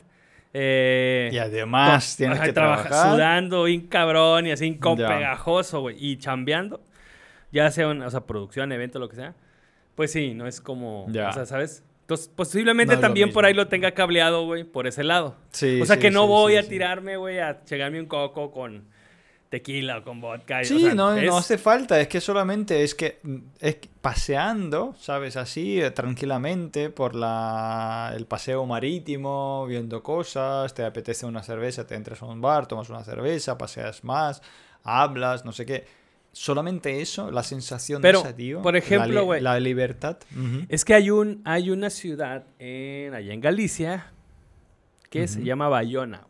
Eh, y además tienes que trabajar. Sudando, bien cabrón y así, con pegajoso, güey. Y chambeando, ya sea una o sea, producción, evento, lo que sea. Pues sí, no es como. O sea, ¿sabes? Entonces, posiblemente también por ahí lo tenga cableado, güey, por ese lado. Sí. O sea, que no voy a tirarme, güey, a llegarme un coco con tequila o con vodka. Sí, no, no hace falta, es que solamente es que es paseando, ¿sabes? Así, eh, tranquilamente por la, el paseo marítimo, viendo cosas, te apetece una cerveza, te entras a un bar, tomas una cerveza, paseas más, hablas, no sé qué. Solamente eso, la sensación de esa, tío. Por ejemplo, güey. La, libertad. Es que hay, un, hay una ciudad en, allá en Galicia que se llama Bayona,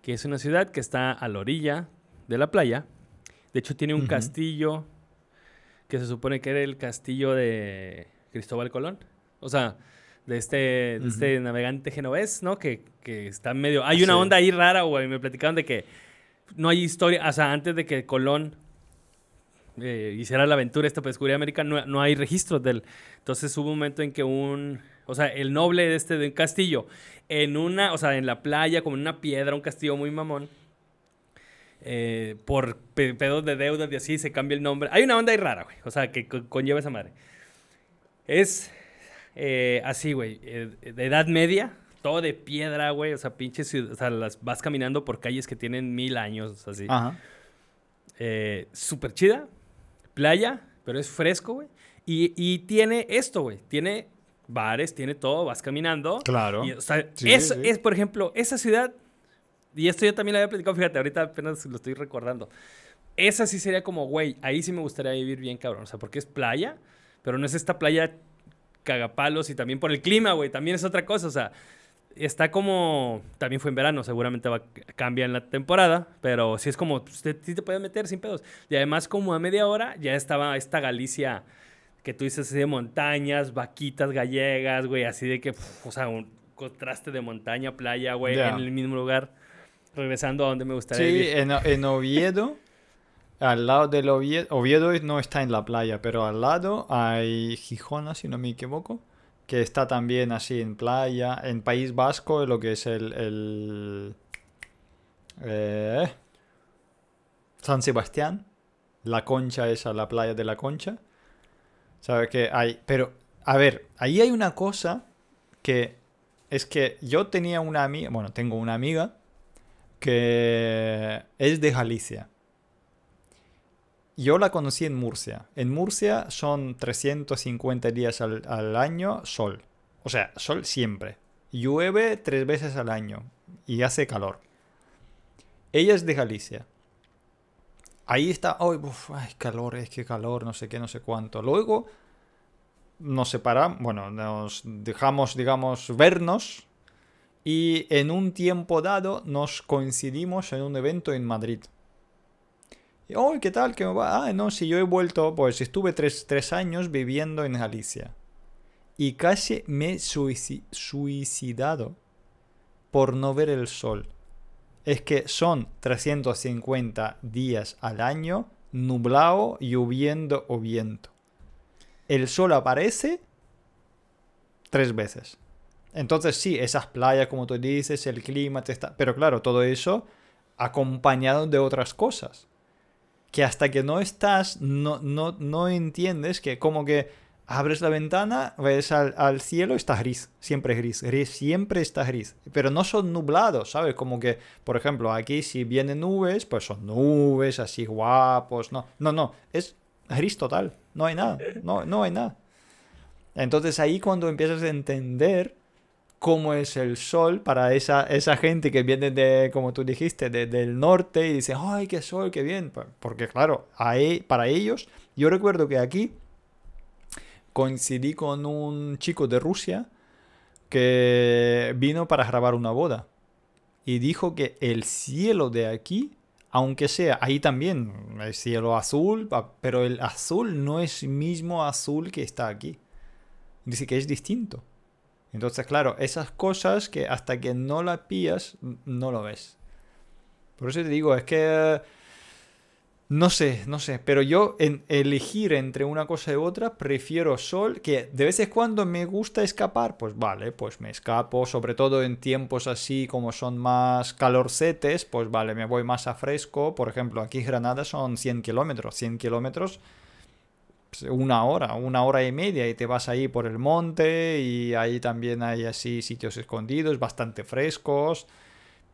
que es una ciudad que está a la orilla de la playa. De hecho, tiene un castillo que se supone que era el castillo de Cristóbal Colón. O sea, de este, este navegante genovés, ¿no? Que, que está medio... Hay una onda ahí rara, güey. Me platicaron de que no hay historia... O sea, antes de que Colón eh, hiciera la aventura esta para descubrir América, no, no, hay registros de él. Entonces hubo un momento en que un... O sea, el noble de este de un castillo, en una... O sea, en la playa, como en una piedra, un castillo muy mamón eh, por pedos de deudas y así se cambia el nombre. Hay una onda ahí rara, güey. O sea, que conlleva esa madre. Es eh, así, güey. Eh, de edad media, todo de piedra, güey. O sea, pinches. O sea, las vas caminando por calles que tienen mil años, así. Ajá. Súper chida. Playa, pero es fresco, güey. Y, tiene esto, güey. Tiene bares, tiene todo, vas caminando. Claro. o sea, eso es, por ejemplo, esa ciudad y esto yo también lo había platicado, fíjate, ahorita apenas lo estoy recordando. Esa sí sería como, güey, ahí sí me gustaría vivir bien, cabrón. O sea, porque es playa, pero no es esta playa cagapalos y también por el clima, güey, también es otra cosa. O sea, está como, también fue en verano, seguramente va, cambia en la temporada, pero sí es como, usted sí te puede meter sin pedos. Y además como a media hora ya estaba esta Galicia que tú dices así de montañas, vaquitas gallegas, güey, así de que, o sea, contraste de montaña, playa, güey, Ya. en el mismo lugar. Regresando a donde me gustaría Sí, vivir. en, en Oviedo, al lado del Oviedo, Oviedo no está en la playa, pero al lado hay Gijona, si no me equivoco, que está también así en playa, en País Vasco, lo que es el, el eh, San Sebastián, la Concha esa, la playa de la Concha. ¿Sabes que hay? Pero, a ver, ahí hay una cosa que es que yo tenía una amiga, bueno, tengo una amiga que es de Galicia. Yo la conocí en Murcia. En Murcia son 350 días al, año sol. O sea, sol siempre. Llueve tres veces al año y hace calor. Ella es de Galicia. Ahí está, ay, uf, ay, calor, es que calor, no sé qué, no sé cuánto. Luego nos separamos, bueno, nos dejamos, digamos, vernos y en un tiempo dado nos coincidimos en un evento en Madrid. Y, oh, ¿qué tal? ¿Qué me va? Ah, no, si yo he vuelto, pues estuve tres, tres años viviendo en Galicia. Y casi me he suici- suicidado por no ver el sol. Es que son 350 días al año, nublado, lloviendo o viento. El sol aparece tres veces. Entonces sí, esas playas, como tú dices, el clima, te está... pero claro, todo eso acompañado de otras cosas. Que hasta que no estás, no, no, no entiendes que como que abres la ventana, ves al, cielo, está gris, siempre gris, gris, siempre está gris. Pero no son nublados, ¿sabes? Como que, por ejemplo, aquí si vienen nubes, pues son nubes así guapos, no, no, no, es gris total, no hay nada, no, no hay nada. Entonces ahí cuando empiezas a entender cómo es el sol para esa, esa gente que viene de, como tú dijiste, de- del norte y dice, ay, qué sol, qué bien. Porque claro, ahí, para ellos, yo recuerdo que aquí coincidí con un chico de Rusia que vino para grabar una boda. Y dijo que el cielo de aquí, aunque sea, ahí también el cielo azul, pero el azul no es mismo azul que está aquí. Dice que es distinto. Entonces, claro, esas cosas que hasta que no las pillas, no lo ves. Por eso te digo, es que... No sé, no sé, pero yo en elegir entre una cosa y otra prefiero sol, que de vez en cuando me gusta escapar, pues vale, pues me escapo, sobre todo en tiempos así como son más calorcetes, pues vale, me voy más a fresco, por ejemplo, aquí Granada son 100 kilómetros, 100 kilómetros una hora, una hora y media y te vas ahí por el monte y ahí también hay así sitios escondidos, bastante frescos.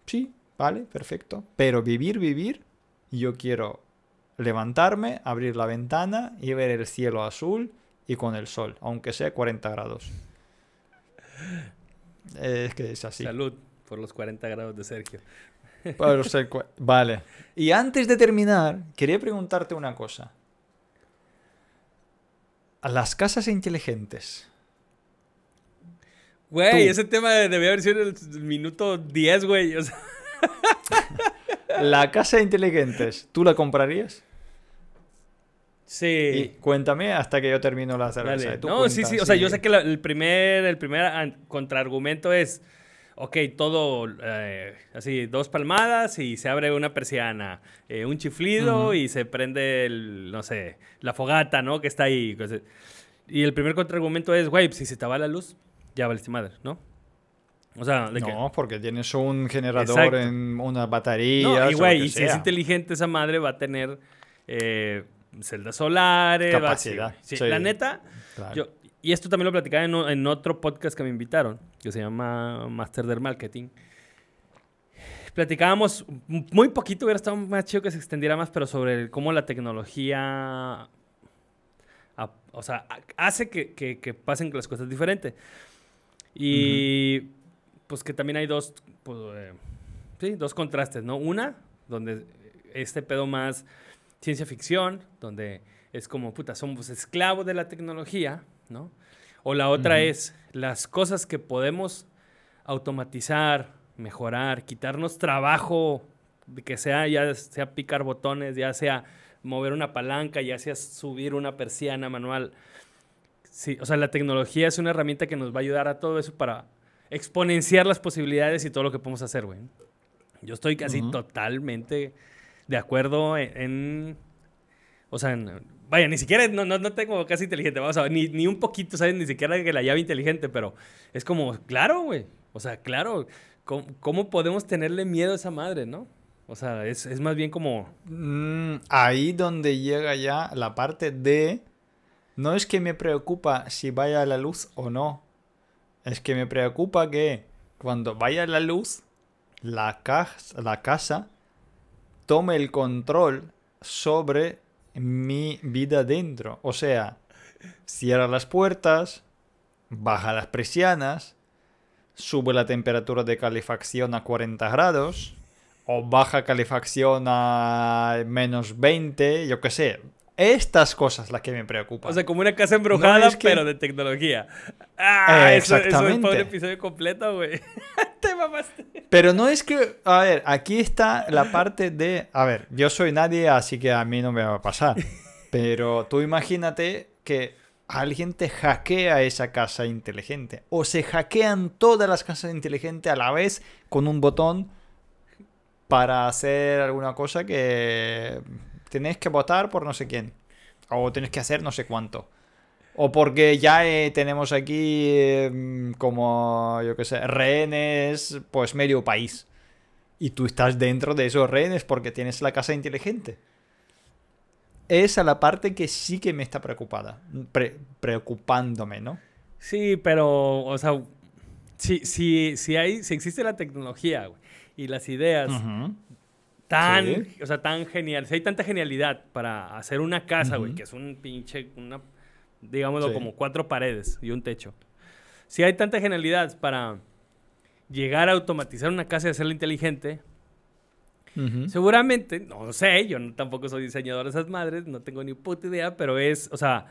Sí, vale, perfecto. Pero vivir, vivir, yo quiero levantarme, abrir la ventana y ver el cielo azul y con el sol, aunque sea 40 grados. Es que es así. Salud por los 40 grados de Sergio. Por ser cua- Vale. Y antes de terminar, quería preguntarte una cosa. A las casas inteligentes. Güey, Tú. ese tema debía haber sido el minuto 10, güey. O sea, La casa inteligentes, ¿tú la comprarías? Y sí. cuéntame hasta que yo termino la cerveza. No, sí, sí. O sea, yo sé que la- el primer, el primer contraargumento es, ok, todo eh, así, dos palmadas y se abre una persiana, eh, un chiflido Ujú. y se prende, el, no sé, la fogata, ¿no? Que está ahí. Y el primer contraargumento es, güey, si se te va la luz, ya valiste madre, ¿no? O sea, de que... No, porque tienes un generador Exacto. en una batería. No, y güey, y si es inteligente esa madre va a tener eh, celdas solares, va a- Capacidad, sí, sí. La neta, yo, y esto también lo platicaba en, otro podcast que me invitaron, que se llama Master del Marketing. Platicábamos muy poquito, hubiera estado más chido que se extendiera más, pero sobre el- cómo la tecnología a- o sea, hace que, que- que pasen las cosas diferentes. Y pues que también hay dos, pues, eh, sí, dos contrastes, ¿no? Una, donde este pedo más ciencia ficción, donde es como, puta, somos esclavos de la tecnología, ¿no? O la otra es las cosas que podemos automatizar, mejorar, quitarnos trabajo, que sea ya sea picar botones, ya sea mover una palanca, ya sea subir una persiana manual. Sí, o sea, la tecnología es una herramienta que nos va a ayudar a todo eso para exponenciar las posibilidades y todo lo que podemos hacer, güey. Yo estoy casi totalmente de acuerdo en, en- o sea, en- vaya, ni siquiera, no, no, no tengo casi inteligente, vamos a ver, ni, ni un poquito, ¿sabes? Ni siquiera que la llave inteligente, pero es como, claro, güey, o sea, claro, ¿cómo, cómo podemos tenerle miedo a esa madre, no? O sea, es, es más bien como, Mm, ahí donde llega ya la parte de... No es que me preocupa si vaya la luz o no. Es que me preocupa que cuando vaya la luz, la, cas- la casa tome el control sobre mi vida dentro. O sea, cierra las puertas, baja las persianas, sube la temperatura de calefacción a 40 grados o baja calefacción a menos 20, yo qué sé. Estas cosas las que me preocupan. o sea, como una casa embrujada, es que- pero de tecnología. Ah, Eh, eso, eso es un exactamente. episodio completo, güey. Te mamaste. Pero no es que, a ver, aquí está la parte de, a ver, yo soy nadie, así que a mí no me va a pasar. Pero tú imagínate que alguien te hackea esa casa inteligente. O se hackean todas las casas inteligentes a la vez con un botón para hacer alguna cosa que tenéis que votar por no sé quién. O tenéis que hacer no sé cuánto. O porque ya eh, tenemos aquí eh, como, yo qué sé, rehenes, pues medio país. Y tú estás dentro de esos rehenes porque tienes la casa inteligente. Esa es la parte que sí que me está preocupada. pre- preocupándome, ¿no? Sí, pero, o sea, si, si, si, hay, si existe la tecnología güey, y las ideas tan, Sí. o sea, tan genial, si hay tanta genialidad para hacer una casa, güey, Ujú. que es un pinche, una, digámoslo, Sí. como cuatro paredes y un techo. Si hay tanta genialidad para llegar a automatizar una casa y hacerla inteligente. Seguramente, no sé, yo no- tampoco soy diseñador de esas madres, no tengo ni puta idea, pero es, o sea,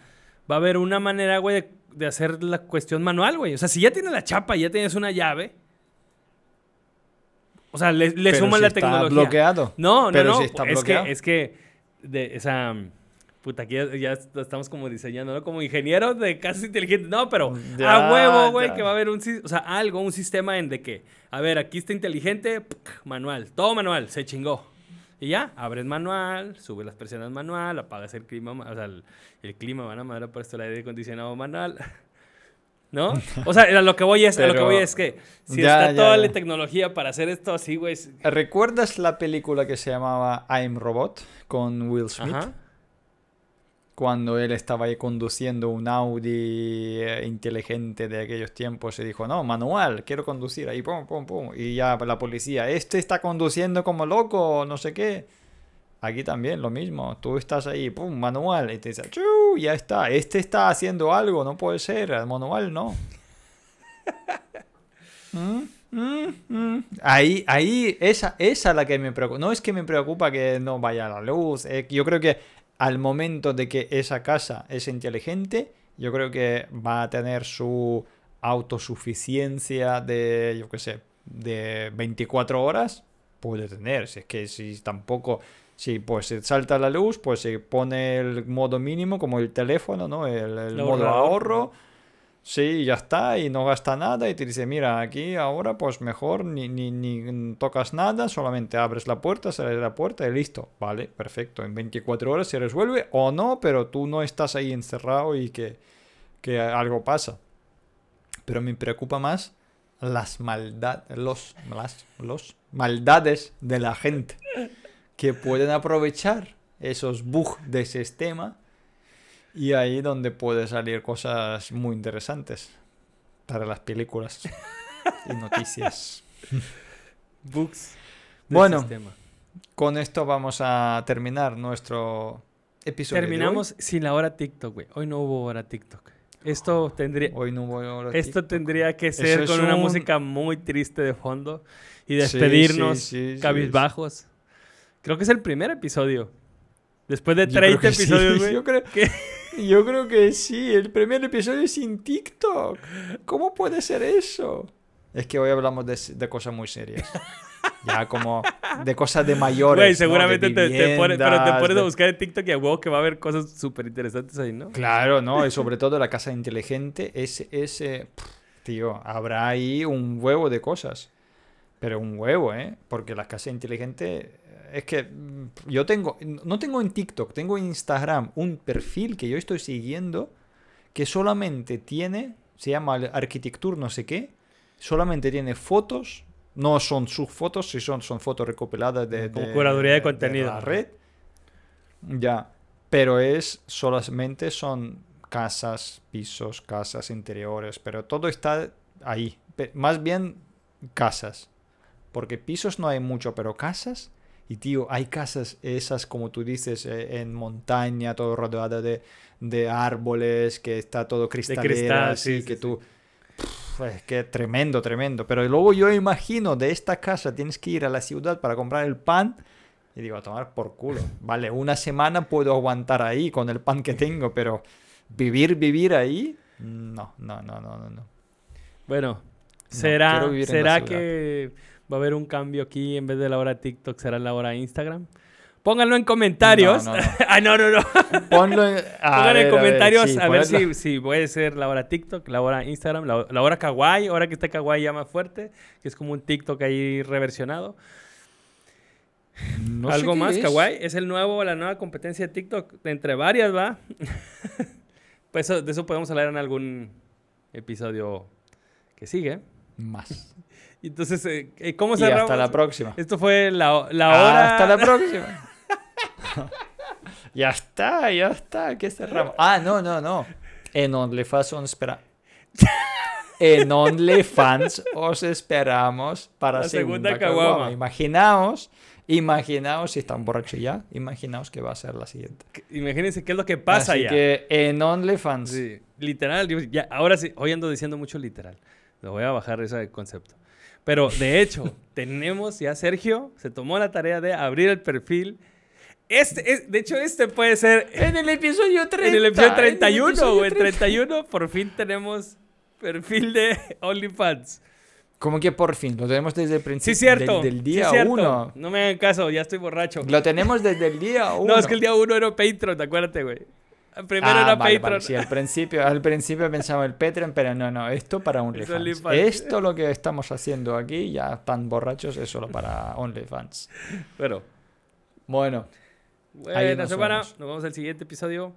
va a haber una manera, güey, de, de hacer la cuestión manual, güey. O sea, si ya tienes la chapa y ya tienes una llave, o sea, le, le suman si la está tecnología. bloqueado. No, no, Pero no. si está es bloqueado. que, es que, de esa, puta, aquí ya, ya estamos como diseñando, ¿no? Como ingenieros de casas inteligentes. No, pero Ya, a huevo, güey, que va a haber un, o sea, algo, un sistema en de que, a ver, aquí está inteligente, manual, todo manual, se chingó. Y ya, abres manual, subes las presiones manual, apagas el clima, ma- o sea, el, el clima, van a madre por esto el aire acondicionado manual. ¿No? O sea, a lo que voy es, a lo que Pero- voy es que si Ya, está toda la tecnología para hacer esto así, güey, es- ¿Recuerdas la película que se llamaba I'm Robot con Will Smith? Ajá. Cuando él estaba ahí conduciendo un Audi eh, inteligente de aquellos tiempos y dijo, no, manual, quiero conducir ahí, pum, pum, pum. Y ya la policía, este está conduciendo como loco, no sé qué. Aquí también lo mismo, tú estás ahí, pum, manual, y te dice, "Chu", ya está, este está haciendo algo, no puede ser, el manual no. Mm, mm, mm. Ahí, ahí, esa, esa es la que me preocupa. No es que me preocupa que no vaya la luz. eh, yo creo que al momento de que esa casa es inteligente, yo creo que va a tener su autosuficiencia de, yo qué sé, de 24 horas. Puede tener. Si es que si tampoco, si pues se salta la luz, pues se pone el modo mínimo como el teléfono, ¿no? El, modo ahorro. Sí, ya está, y no gasta nada, y te dice, mira, aquí ahora pues mejor ni, ni, ni tocas nada, solamente abres la puerta, sales de la puerta y listo. Vale, perfecto, en 24 horas se resuelve o no, pero tú no estás ahí encerrado y que, que algo pasa. Pero me preocupa más las maldades, los, las, los maldades de la gente que pueden aprovechar esos bugs de sistema y ahí donde puede salir cosas muy interesantes para las películas y noticias. del Bueno, sistema. Con esto vamos a terminar nuestro episodio. Terminamos sin la hora TikTok, güey. Hoy no hubo hora TikTok. Esto tendría, Hoy no voy a esto tendría que ser con una un- música muy triste de fondo y despedirnos sí, sí, sí, cabizbajos. Creo que es el primer episodio. Después de Yo creo 30 que sí, episodios, güey. yo creo- que- Yo creo que sí, el primer episodio sin TikTok. ¿Cómo puede ser eso? Es que hoy hablamos de, de cosas muy serias. Ya como de cosas de mayores. Güey, ¿no? De seguramente te, te pones, pero te pones a buscar en TikTok y a huevo que va a haber cosas súper interesantes ahí, ¿no? Claro, ¿no? Y sobre todo la casa inteligente, ese, ese, tío, habrá ahí un huevo de cosas. Pero un huevo, ¿eh? Porque la casa inteligente es que mm, yo tengo, no tengo en TikTok, tengo en Instagram un perfil que yo estoy siguiendo que solamente tiene, se llama Arquitecture no sé qué, solamente tiene fotos, no son sus fotos, si son, son fotos recopiladas de, Como de- curaduría de contenido. la red. Ya, pero es solamente son casas, pisos, casas interiores, pero todo está ahí. Más bien casas. Porque pisos no hay mucho, pero casas. Y tío, hay casas esas, como tú dices, eh, en montaña, todo rodeado de, de árboles, que está todo cristalera, así, sí, que sí, tú... Pff, es que tremendo, tremendo. Pero luego yo imagino de esta casa tienes que ir a la ciudad para comprar el pan. Y digo, a tomar por culo. Vale, una semana puedo aguantar ahí con el pan que tengo, pero vivir, vivir ahí, no, no, no, no, no. no. Bueno, ¿será, la ¿será que va a haber un cambio aquí en vez de la hora TikTok? ¿Será la hora Instagram? Pónganlo en comentarios. No, no, no. ah, no, no, no. Ponlo en, a Pongan ver, en comentarios sí, a ver si, si puede ser la hora TikTok, la hora Instagram, la, la hora Kawaii, ahora que está Kawaii ya más fuerte, que es como un TikTok ahí reversionado. No ¿Algo más, es. Kawaii? Es el nuevo, la nueva competencia de TikTok, entre varias, ¿va? pues de eso podemos hablar en algún episodio que sigue. Más. Y Entonces, eh, eh, ¿cómo Y cerramos? hasta la próxima. Esto fue la, la hora... Hasta la próxima. ya está, ya está. ¿Qué cerramos? Ah, no, no, no. En OnlyFans os espera. En OnlyFans os esperamos para La segunda segunda, caguama. caguama. Imaginaos, imaginaos si están borrachos ya. Imaginaos que va a ser la siguiente. Imagínense qué es lo que pasa Así ya. que en OnlyFans. Sí, literal. ya, ahora sí, hoy ando diciendo mucho literal. Lo voy a bajar ese concepto. Pero de hecho, tenemos ya Sergio se tomó la tarea de abrir el perfil. Este, es, de hecho, este puede ser En el episodio 30. en el episodio en 31 episodio o en 30. 31. Por fin tenemos perfil de OnlyFans. Como que por fin, lo tenemos desde el Sí, principio. cierto. Del, del sí, día cierto. 1. No me hagan caso, ya estoy borracho. Lo tenemos desde el día 1. No, es que el día 1 era Patreon, acuérdate, güey. Primero ah, era vale, Patreon. vale, Sí, al principio, al principio pensaba el Patreon, pero no, no, esto para OnlyFans. Esto lo que estamos haciendo aquí, ya tan borrachos, es solo para OnlyFans. Bueno, Bueno, buena nos semana. vemos. Nos vemos en el siguiente episodio.